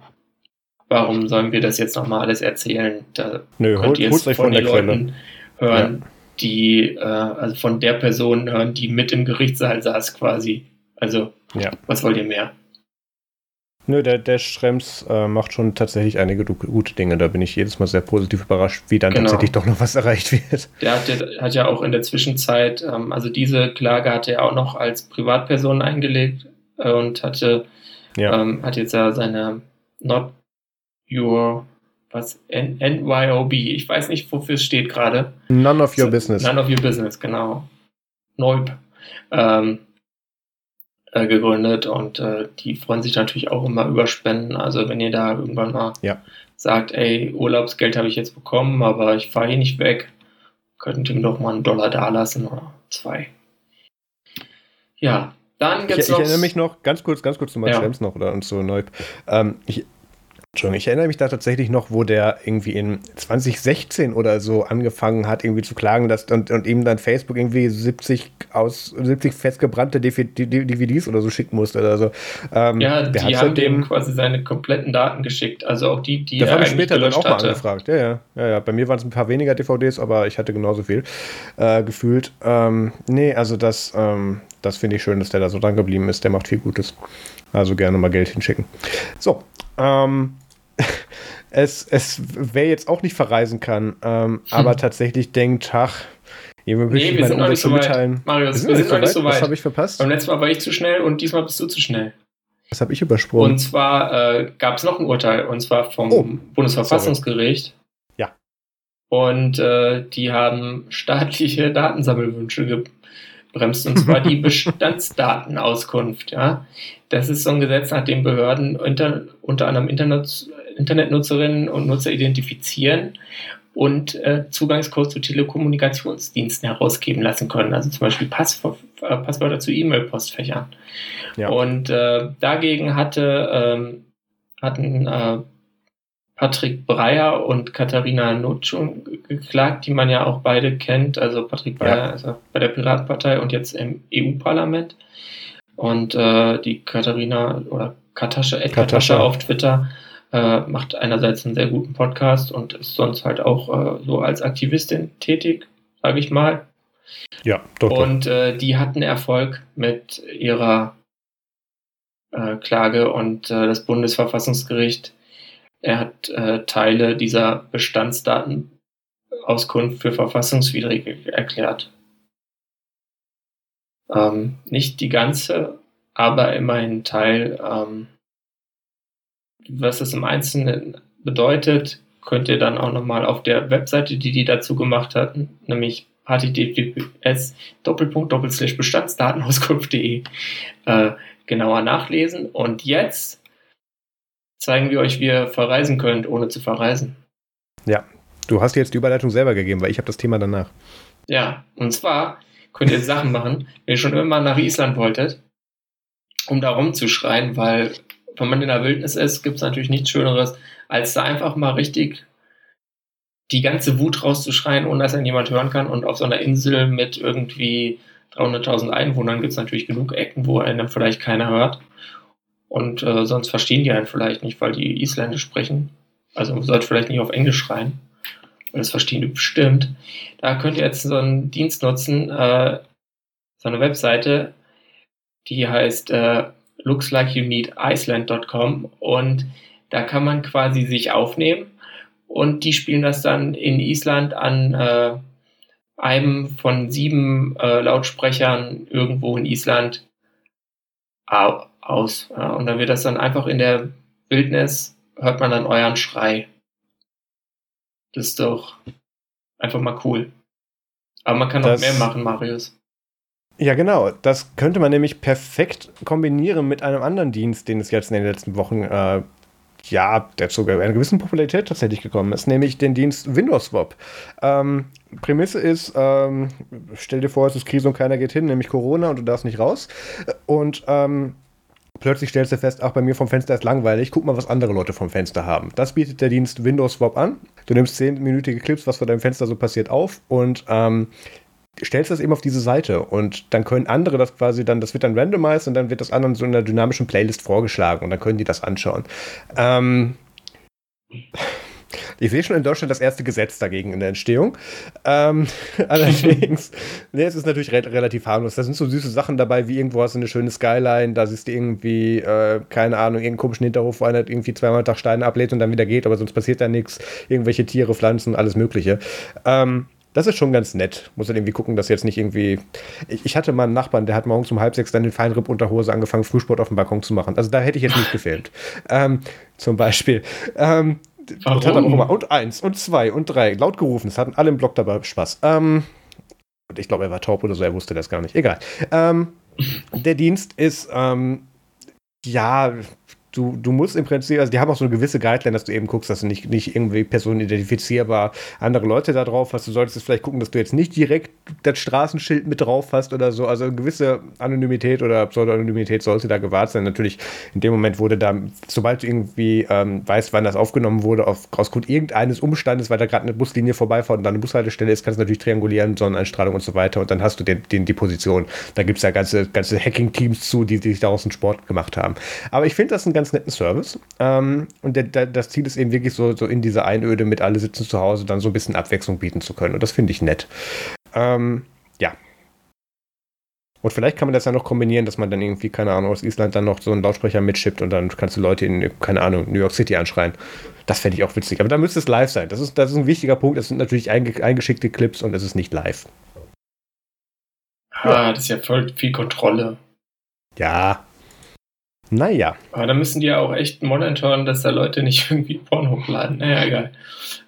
warum sollen wir das jetzt nochmal alles erzählen? Da Nö, könnt ihr es von, den Leuten hören, ja. die, äh, also von der Person hören, die mit im Gerichtssaal saß quasi. Also, ja. was wollt ihr mehr? Nö, der, der Schrems äh, macht schon tatsächlich einige gute Dinge. Da bin ich jedes Mal sehr positiv überrascht, wie dann genau. tatsächlich doch noch was erreicht wird. Der hat, der hat ja auch in der Zwischenzeit, ähm, also diese Klage hatte er auch noch als Privatperson eingelegt äh, und hatte, ja. ähm, hat jetzt ja seine Not Your, was, N NYOB, ich weiß nicht, wofür es steht gerade. None of Your so, Business. None of Your Business, genau. Neub. Ähm, äh, gegründet und äh, die freuen sich natürlich auch immer über Spenden. Also wenn ihr da irgendwann mal ja. sagt, ey, Urlaubsgeld habe ich jetzt bekommen, aber ich fahre hier nicht weg, könnt ihr mir doch mal einen Dollar dalassen oder zwei. Ja, dann gibt's ich, noch. Ich erinnere mich noch, ganz kurz, ganz kurz zu Max ja. Schrems noch oder und zu Neub. Ähm, ich ich erinnere mich da tatsächlich noch, wo der irgendwie in 2016 oder so angefangen hat, irgendwie zu klagen, dass und, und ihm dann Facebook irgendwie 70 aus 70 festgebrannte DVDs oder so schicken musste oder so. Ähm, ja, die haben dem quasi seine kompletten Daten geschickt, also auch die, die das er habe ich später dann auch mal angefragt. Ja, ja, ja, ja. Bei mir waren es ein paar weniger DVDs, aber ich hatte genauso viel äh, gefühlt. Ähm, nee, also das, ähm, das finde ich schön, dass der da so dran geblieben ist. Der macht viel Gutes. Also gerne mal Geld hinschicken. So, ähm, es, es wer jetzt auch nicht verreisen kann, ähm, hm. aber tatsächlich denkt, ach, nee, wir sind noch nicht so weit. Marius, wir, wir sind, noch nicht so weit. Was habe ich verpasst? Beim letzten Mal war ich zu schnell und diesmal bist du zu schnell. Was habe ich übersprungen? Und zwar äh, gab es noch ein Urteil, und zwar vom oh, Bundesverfassungsgericht. Sorry. Ja. Und äh, die haben staatliche Datensammelwünsche gebremst, und zwar die Bestandsdatenauskunft. Ja? Das ist so ein Gesetz, nach dem Behörden unter, unter anderem Internet, Internetnutzerinnen und Nutzer identifizieren und äh, Zugangscodes zu Telekommunikationsdiensten herausgeben lassen können, also zum Beispiel Passwör äh, Passwörter zu E-Mail-Postfächern. Ja. Und äh, dagegen hatte, ähm, hatten äh, Patrick Breyer und Katharina Nutschung geklagt, die man ja auch beide kennt, also Patrick Breyer ja. also bei der Piratenpartei und jetzt im EU-Parlament. Und äh, die Katharina oder Katascha, Katascha auf Twitter äh, macht einerseits einen sehr guten Podcast und ist sonst halt auch äh, so als Aktivistin tätig, sage ich mal. Ja, doch. Und äh, die hatten Erfolg mit ihrer äh, Klage und äh, das Bundesverfassungsgericht er hat äh, Teile dieser Bestandsdatenauskunft für verfassungswidrig erklärt. Ähm, nicht die ganze, aber immerhin Teil. Ähm, was das im Einzelnen bedeutet, könnt ihr dann auch nochmal auf der Webseite, die die dazu gemacht hatten, nämlich https bestandsdatenauskunft.de äh, genauer nachlesen. Und jetzt zeigen wir euch, wie ihr verreisen könnt, ohne zu verreisen. Ja, du hast jetzt die Überleitung selber gegeben, weil ich habe das Thema danach. Ja, und zwar könnt ihr Sachen machen, wenn ihr schon immer nach Island wolltet, um da rumzuschreien, weil wenn man in der Wildnis ist, gibt es natürlich nichts Schöneres, als da einfach mal richtig die ganze Wut rauszuschreien, ohne dass einen jemand hören kann. Und auf so einer Insel mit irgendwie 300.000 Einwohnern gibt es natürlich genug Ecken, wo einen vielleicht keiner hört. Und äh, sonst verstehen die einen vielleicht nicht, weil die Isländisch sprechen. Also man sollte vielleicht nicht auf Englisch schreien. Das verstehen die bestimmt. Da könnt ihr jetzt so einen Dienst nutzen, äh, so eine Webseite, die heißt äh, lookslikeyounneediceland.com und da kann man quasi sich aufnehmen und die spielen das dann in Island an äh, einem von sieben äh, Lautsprechern irgendwo in Island aus. Ja, und dann wird das dann einfach in der Wildnis, hört man dann euren Schrei. Das ist doch einfach mal cool. Aber man kann noch mehr machen, Marius. Ja, genau. Das könnte man nämlich perfekt kombinieren mit einem anderen Dienst, den es jetzt in den letzten Wochen äh, ja, der zu einer gewissen Popularität tatsächlich gekommen ist, nämlich den Dienst Windows Swap. Ähm, Prämisse ist, ähm, stell dir vor, es ist Krise und keiner geht hin, nämlich Corona und du darfst nicht raus. Und ähm, plötzlich stellst du fest, ach, bei mir vom Fenster ist langweilig, guck mal, was andere Leute vom Fenster haben. Das bietet der Dienst Windows Swap an. Du nimmst 10-minütige Clips, was vor deinem Fenster so passiert, auf und ähm, stellst das eben auf diese Seite und dann können andere das quasi dann, das wird dann randomized und dann wird das anderen so in einer dynamischen Playlist vorgeschlagen und dann können die das anschauen. Ähm, ich sehe schon in Deutschland das erste Gesetz dagegen in der Entstehung. Ähm, allerdings, nee, es ist natürlich re relativ harmlos. Da sind so süße Sachen dabei, wie irgendwo hast du eine schöne Skyline, da siehst du irgendwie, äh, keine Ahnung, irgendeinen komischen Hinterhof, wo einer irgendwie zweimal Tag Steine ablädt und dann wieder geht, aber sonst passiert da nichts. Irgendwelche Tiere, Pflanzen, alles Mögliche. Ähm, das ist schon ganz nett. Muss dann irgendwie gucken, dass jetzt nicht irgendwie. Ich, ich, hatte mal einen Nachbarn, der hat morgens um halb sechs dann den Feinripp unter Hose angefangen, Frühsport auf dem Balkon zu machen. Also da hätte ich jetzt nicht gefilmt. Ähm, zum Beispiel. Ähm, Warum? Und, hat auch immer, und eins und zwei und drei laut gerufen. Es hatten alle im Block dabei Spaß. Ähm, und ich glaube, er war taub oder so, er wusste das gar nicht. Egal. Ähm, der Dienst ist, ähm, ja, du, du musst im Prinzip, also die haben auch so eine gewisse Guideline, dass du eben guckst, dass du nicht, nicht irgendwie personenidentifizierbar andere Leute da drauf hast. Du solltest vielleicht gucken, dass du jetzt nicht direkt das Straßenschild mit drauf hast oder so. Also eine gewisse Anonymität oder Pseudonymität sollte da gewahrt sein. Natürlich in dem Moment wurde da, sobald du irgendwie ähm, weißt, wann das aufgenommen wurde, auf, ausgrund irgendeines Umstandes, weil da gerade eine Buslinie vorbeifährt und dann eine Bushaltestelle ist, kannst du natürlich triangulieren, Sonneneinstrahlung und so weiter und dann hast du den, den die Position. Da gibt es ja ganze, ganze Hacking-Teams zu, die, die sich daraus einen Sport gemacht haben. Aber ich finde das ein ganz ganz netten Service. Ähm, und der, der, das Ziel ist eben wirklich so, so in dieser Einöde mit alle sitzen zu Hause dann so ein bisschen Abwechslung bieten zu können. Und das finde ich nett. Ähm, ja. Und vielleicht kann man das ja noch kombinieren, dass man dann irgendwie, keine Ahnung, aus Island dann noch so einen Lautsprecher mitschippt und dann kannst du Leute in, keine Ahnung, New York City anschreien. Das fände ich auch witzig. Aber da müsste es live sein. Das ist, das ist ein wichtiger Punkt. Es sind natürlich eingeschickte Clips und es ist nicht live. Ah, das ist ja voll viel Kontrolle. Ja, naja. Aber da müssen die ja auch echt monitoren, dass da Leute nicht irgendwie Porn hochladen. Naja, egal.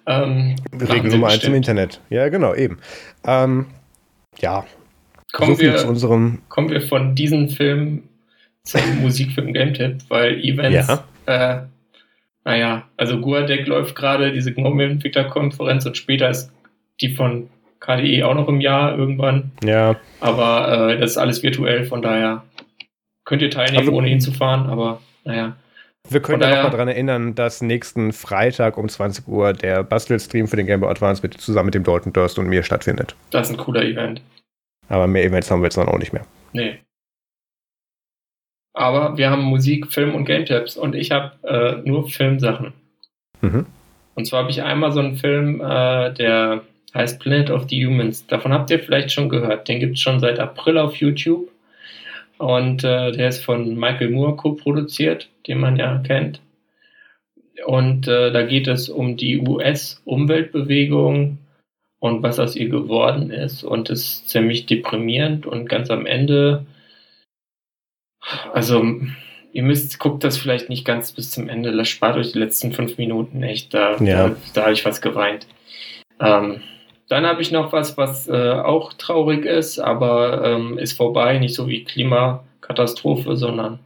Ähm, Regel Nummer eins im Internet. Ja, genau, eben. Ähm, ja. Kommen, so wir, zu unserem kommen wir von diesem Film zum Musikfilm Game Tip, weil Events, ja. äh, naja, also Guadec läuft gerade diese GNOME-Entwickler-Konferenz und später ist die von KDE auch noch im Jahr irgendwann. Ja. Aber äh, das ist alles virtuell, von daher könnt ihr teilnehmen, also, ohne ihn zu fahren, aber naja. Wir können ja nochmal daran erinnern, dass nächsten Freitag um 20 Uhr der Bastelstream für den Game Boy Advance mit, zusammen mit dem Dalton Durst und mir stattfindet. Das ist ein cooler Event. Aber mehr Events haben wir jetzt dann auch nicht mehr. Nee. Aber wir haben Musik, Film und Game Tabs und ich habe äh, nur Filmsachen. Mhm. Und zwar habe ich einmal so einen Film, äh, der heißt Planet of the Humans. Davon habt ihr vielleicht schon gehört. Den gibt es schon seit April auf YouTube. Und äh, der ist von Michael Moore co-produziert, den man ja kennt. Und äh, da geht es um die US-Umweltbewegung und was aus ihr geworden ist. Und es ist ziemlich deprimierend. Und ganz am Ende, also ihr müsst, guckt das vielleicht nicht ganz bis zum Ende. Spart euch die letzten fünf Minuten echt. Da, ja. da, da habe ich was geweint. Ähm, dann habe ich noch was, was äh, auch traurig ist, aber ähm, ist vorbei, nicht so wie Klimakatastrophe, sondern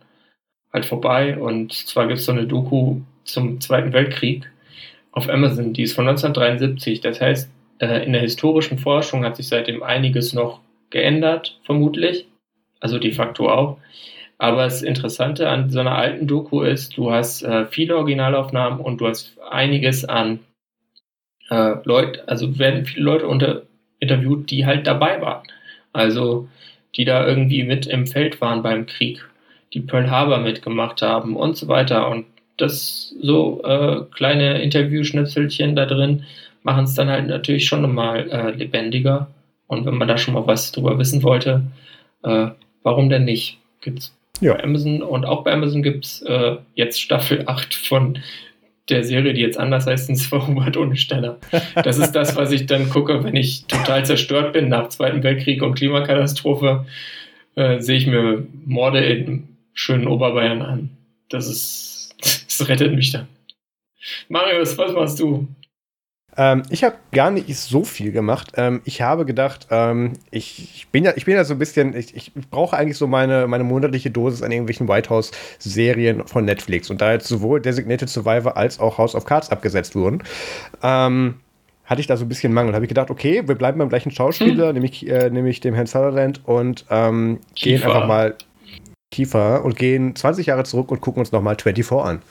halt vorbei. Und zwar gibt es so eine Doku zum Zweiten Weltkrieg auf Amazon, die ist von 1973. Das heißt, äh, in der historischen Forschung hat sich seitdem einiges noch geändert, vermutlich. Also de facto auch. Aber das Interessante an so einer alten Doku ist, du hast äh, viele Originalaufnahmen und du hast einiges an äh, Leute, also werden viele Leute unter, interviewt, die halt dabei waren. Also die da irgendwie mit im Feld waren beim Krieg, die Pearl Harbor mitgemacht haben und so weiter. Und das so äh, kleine Interviewschnipselchen da drin machen es dann halt natürlich schon nochmal äh, lebendiger. Und wenn man da schon mal was drüber wissen wollte, äh, warum denn nicht? Gibt's ja. bei Amazon und auch bei Amazon gibt's äh, jetzt Staffel 8 von der Serie, die jetzt anders heißt, ins Hubert ohne Steller. Das ist das, was ich dann gucke, wenn ich total zerstört bin nach Zweiten Weltkrieg und Klimakatastrophe, äh, sehe ich mir Morde in schönen Oberbayern an. Das ist, das rettet mich dann. Marius, was machst du? Ähm, ich habe gar nicht so viel gemacht. Ähm, ich habe gedacht, ähm, ich, ich, bin ja, ich bin ja so ein bisschen, ich, ich brauche eigentlich so meine, meine monatliche Dosis an irgendwelchen White House-Serien von Netflix. Und da jetzt sowohl Designated Survivor als auch House of Cards abgesetzt wurden, ähm, hatte ich da so ein bisschen Mangel. Habe ich gedacht, okay, wir bleiben beim gleichen Schauspieler, hm. nämlich, äh, nämlich dem Herrn Sutherland und ähm, gehen einfach mal Kiefer und gehen 20 Jahre zurück und gucken uns nochmal 24 an.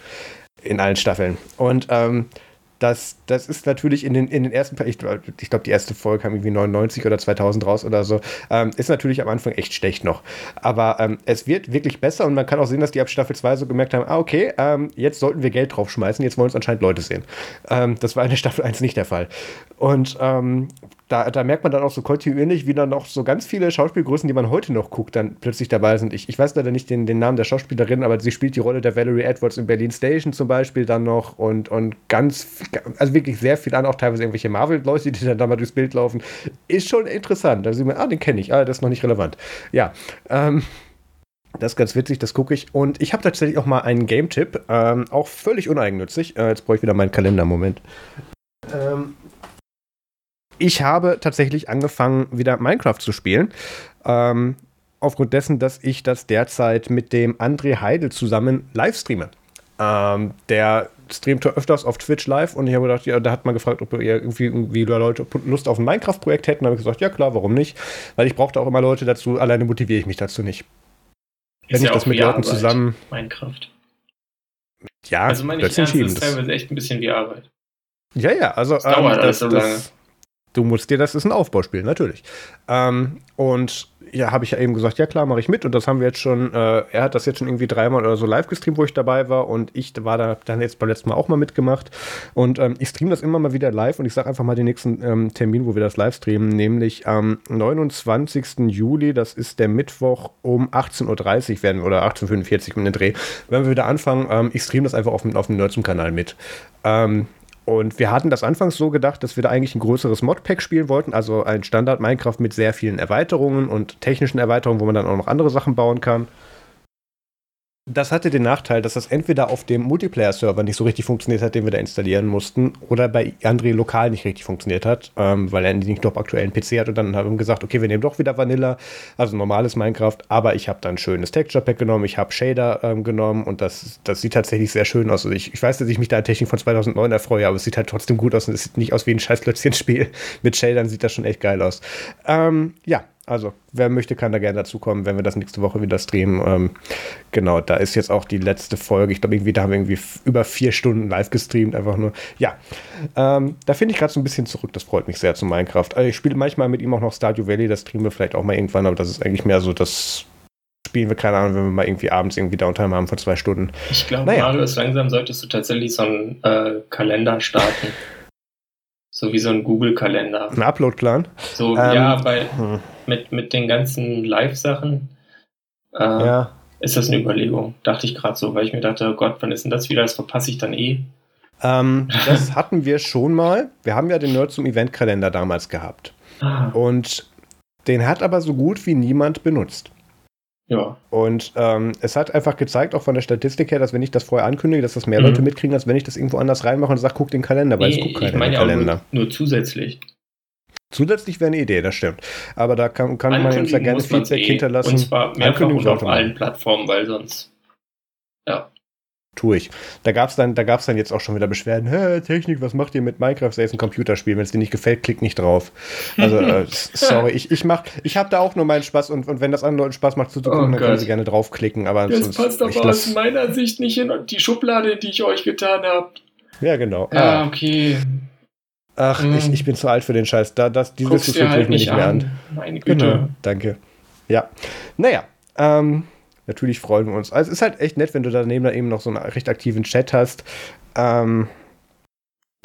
In allen Staffeln. Und ähm, das, das ist natürlich in den, in den ersten, ich, ich glaube, die erste Folge kam irgendwie 99 oder 2000 raus oder so, ähm, ist natürlich am Anfang echt schlecht noch. Aber ähm, es wird wirklich besser und man kann auch sehen, dass die ab Staffel 2 so gemerkt haben, ah, okay, ähm, jetzt sollten wir Geld draufschmeißen, jetzt wollen uns anscheinend Leute sehen. Ähm, das war in der Staffel 1 nicht der Fall. Und ähm, da, da, merkt man dann auch so kontinuierlich, wie dann auch so ganz viele Schauspielgrößen, die man heute noch guckt, dann plötzlich dabei sind. Ich, ich weiß leider nicht den, den Namen der Schauspielerin, aber sie spielt die Rolle der Valerie Edwards in Berlin Station zum Beispiel dann noch und, und ganz, also wirklich sehr viel an, auch teilweise irgendwelche Marvel-Leute, die dann da mal durchs Bild laufen. Ist schon interessant. Da sieht man, ah, den kenne ich, ah, das ist noch nicht relevant. Ja, ähm, das ist ganz witzig, das gucke ich. Und ich habe tatsächlich auch mal einen Game-Tipp, ähm, auch völlig uneigennützig. Äh, jetzt brauche ich wieder meinen Kalender, Moment. Ähm, ich habe tatsächlich angefangen, wieder Minecraft zu spielen. Ähm, aufgrund dessen, dass ich das derzeit mit dem André Heidel zusammen live streame. Ähm, der streamt öfters auf Twitch live und ich habe gedacht, ja, da hat man gefragt, ob ihr irgendwie, irgendwie Leute Lust auf ein Minecraft-Projekt hätten. Da habe ich gesagt, ja klar, warum nicht? Weil ich brauchte auch immer Leute dazu, alleine motiviere ich mich dazu nicht. Wenn ich das mit Leuten Arbeit, zusammen. Minecraft. Ja, also meine ich ernst, ist teilweise echt ein bisschen wie Arbeit. Ja, ja, also das dauert ähm, das, so lange. Das, du musst dir, das ist ein Aufbauspiel, natürlich. Ähm, und ja, habe ich ja eben gesagt, ja klar, mache ich mit. Und das haben wir jetzt schon, äh, er hat das jetzt schon irgendwie dreimal oder so live gestreamt, wo ich dabei war. Und ich war da dann jetzt beim letzten Mal auch mal mitgemacht. Und ähm, ich streame das immer mal wieder live. Und ich sage einfach mal den nächsten ähm, Termin, wo wir das live streamen, nämlich am 29. Juli, das ist der Mittwoch um 18.30 Uhr werden oder 18.45 Uhr mit dem Dreh, wenn wir wieder anfangen. Ähm, ich streame das einfach auf, auf dem Nerdsum-Kanal mit. Ähm, und wir hatten das anfangs so gedacht, dass wir da eigentlich ein größeres Modpack spielen wollten, also ein Standard Minecraft mit sehr vielen Erweiterungen und technischen Erweiterungen, wo man dann auch noch andere Sachen bauen kann. Das hatte den Nachteil, dass das entweder auf dem Multiplayer-Server nicht so richtig funktioniert hat, den wir da installieren mussten, oder bei André lokal nicht richtig funktioniert hat, ähm, weil er nicht top aktuellen PC hat. Und dann haben wir gesagt, okay, wir nehmen doch wieder Vanilla, also normales Minecraft, aber ich habe dann ein schönes Texture-Pack genommen, ich habe Shader ähm, genommen und das, das sieht tatsächlich sehr schön aus. Also ich, ich weiß, dass ich mich da an Technik von 2009 erfreue, aber es sieht halt trotzdem gut aus und es sieht nicht aus wie ein scheiß Klötzchen-Spiel. Mit Shadern sieht das schon echt geil aus. Ähm, ja, also, wer möchte, kann da gerne dazukommen, wenn wir das nächste Woche wieder streamen. Ähm, genau, da ist jetzt auch die letzte Folge. Ich glaube, irgendwie, da haben wir irgendwie über vier Stunden live gestreamt, einfach nur. Ja, ähm, da finde ich gerade so ein bisschen zurück. Das freut mich sehr zu Minecraft. Also ich spiele manchmal mit ihm auch noch Stardew Valley, das streamen wir vielleicht auch mal irgendwann, aber das ist eigentlich mehr so das. Spielen wir, keine Ahnung, wenn wir mal irgendwie abends irgendwie Downtime haben von zwei Stunden. Ich glaube, naja. Marius, langsam solltest du tatsächlich so einen äh, Kalender starten. So wie so ein Google-Kalender. Ein Upload-Plan? So, ähm, ja, hm. Mit, mit den ganzen Live-Sachen äh, ja. ist das eine Überlegung. Dachte ich gerade so, weil ich mir dachte, oh Gott, wann ist denn das wieder? Das verpasse ich dann eh. Ähm, das hatten wir schon mal. Wir haben ja den Nerd zum Event-Kalender damals gehabt. Ah. Und den hat aber so gut wie niemand benutzt. Ja. Und ähm, es hat einfach gezeigt, auch von der Statistik her, dass wenn ich das vorher ankündige, dass das mehr mhm. Leute mitkriegen, als wenn ich das irgendwo anders reinmache und sage, guck den Kalender, weil nee, es guckt keiner ich meine den Kalender. Nur, nur, zusätzlich. Zusätzlich wäre eine Idee, das stimmt. Aber da kann, kann man uns ja gerne Feedback eh. hinterlassen. Und zwar mehrfach und auf allen Plattformen, weil sonst ja tue ich. Da gab es dann, da dann jetzt auch schon wieder Beschwerden. Hä, Technik, was macht ihr mit Minecraft? Das ist ein Computerspiel. Wenn es dir nicht gefällt, klick nicht drauf. Also, äh, sorry, ich, ich mach, ich habe da auch nur meinen Spaß und, und wenn das anderen Leuten Spaß macht zuzugucken, oh dann können sie gerne draufklicken. Aber das passt aber aus meiner Sicht nicht in die Schublade, die ich euch getan habe. Ja, genau. Ja, ah. okay. Ach, hm. ich, ich bin zu alt für den Scheiß. Da, das, diese Diskussion halt tue ich mir nicht mehr an. an. Meine Güte. Genau, danke. Ja. Naja, ähm, natürlich freuen wir uns. Also es ist halt echt nett, wenn du daneben da eben noch so einen recht aktiven Chat hast, ähm,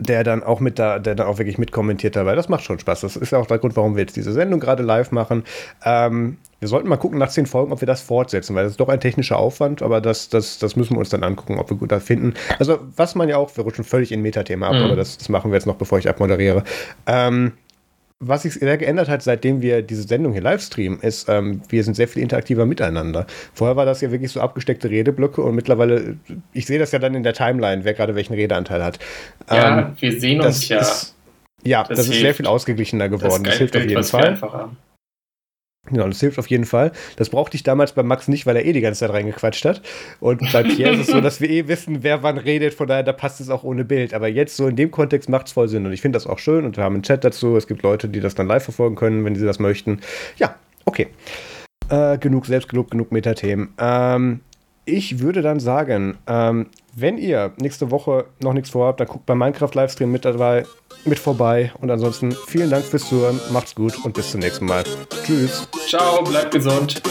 der dann auch mit da, der dann auch wirklich mitkommentiert dabei. Das macht schon Spaß. Das ist ja auch der Grund, warum wir jetzt diese Sendung gerade live machen. Ähm, wir sollten mal gucken nach zehn Folgen, ob wir das fortsetzen, weil das ist doch ein technischer Aufwand, aber das, das, das müssen wir uns dann angucken, ob wir gut da finden. Also, was man ja auch, wir rutschen völlig in Metathema ab, mhm. aber das, das, machen wir jetzt noch, bevor ich abmoderiere. Ähm, was sich sehr geändert hat, seitdem wir diese Sendung hier live streamen, ist, ähm, wir sind sehr viel interaktiver miteinander. Vorher war das ja wirklich so abgesteckte Redeblöcke und mittlerweile, ich sehe das ja dann in der Timeline, wer gerade welchen Redeanteil hat. Ja, ähm, wir sehen uns ja. Ist, ja, das, das ist sehr viel ausgeglichener geworden. Das, das hilft auf jeden Fall. Genau, das hilft auf jeden Fall. Das brauchte ich damals bei Max nicht, weil er eh die ganze Zeit reingequatscht hat. Und bei Pierre ist es so, dass wir eh wissen, wer wann redet, von daher, da passt es auch ohne Bild. Aber jetzt so in dem Kontext macht es voll Sinn. Und ich finde das auch schön und wir haben einen Chat dazu. Es gibt Leute, die das dann live verfolgen können, wenn sie das möchten. Ja, okay. Äh, genug Selbstgelob, genug Metathemen. Ähm, ich würde dann sagen, ähm, wenn ihr nächste Woche noch nichts vorhabt, dann guckt bei Minecraft Livestream mit dabei, mit vorbei. Und ansonsten vielen Dank fürs Zuhören, macht's gut und bis zum nächsten Mal. Tschüss. Ciao, bleibt gesund.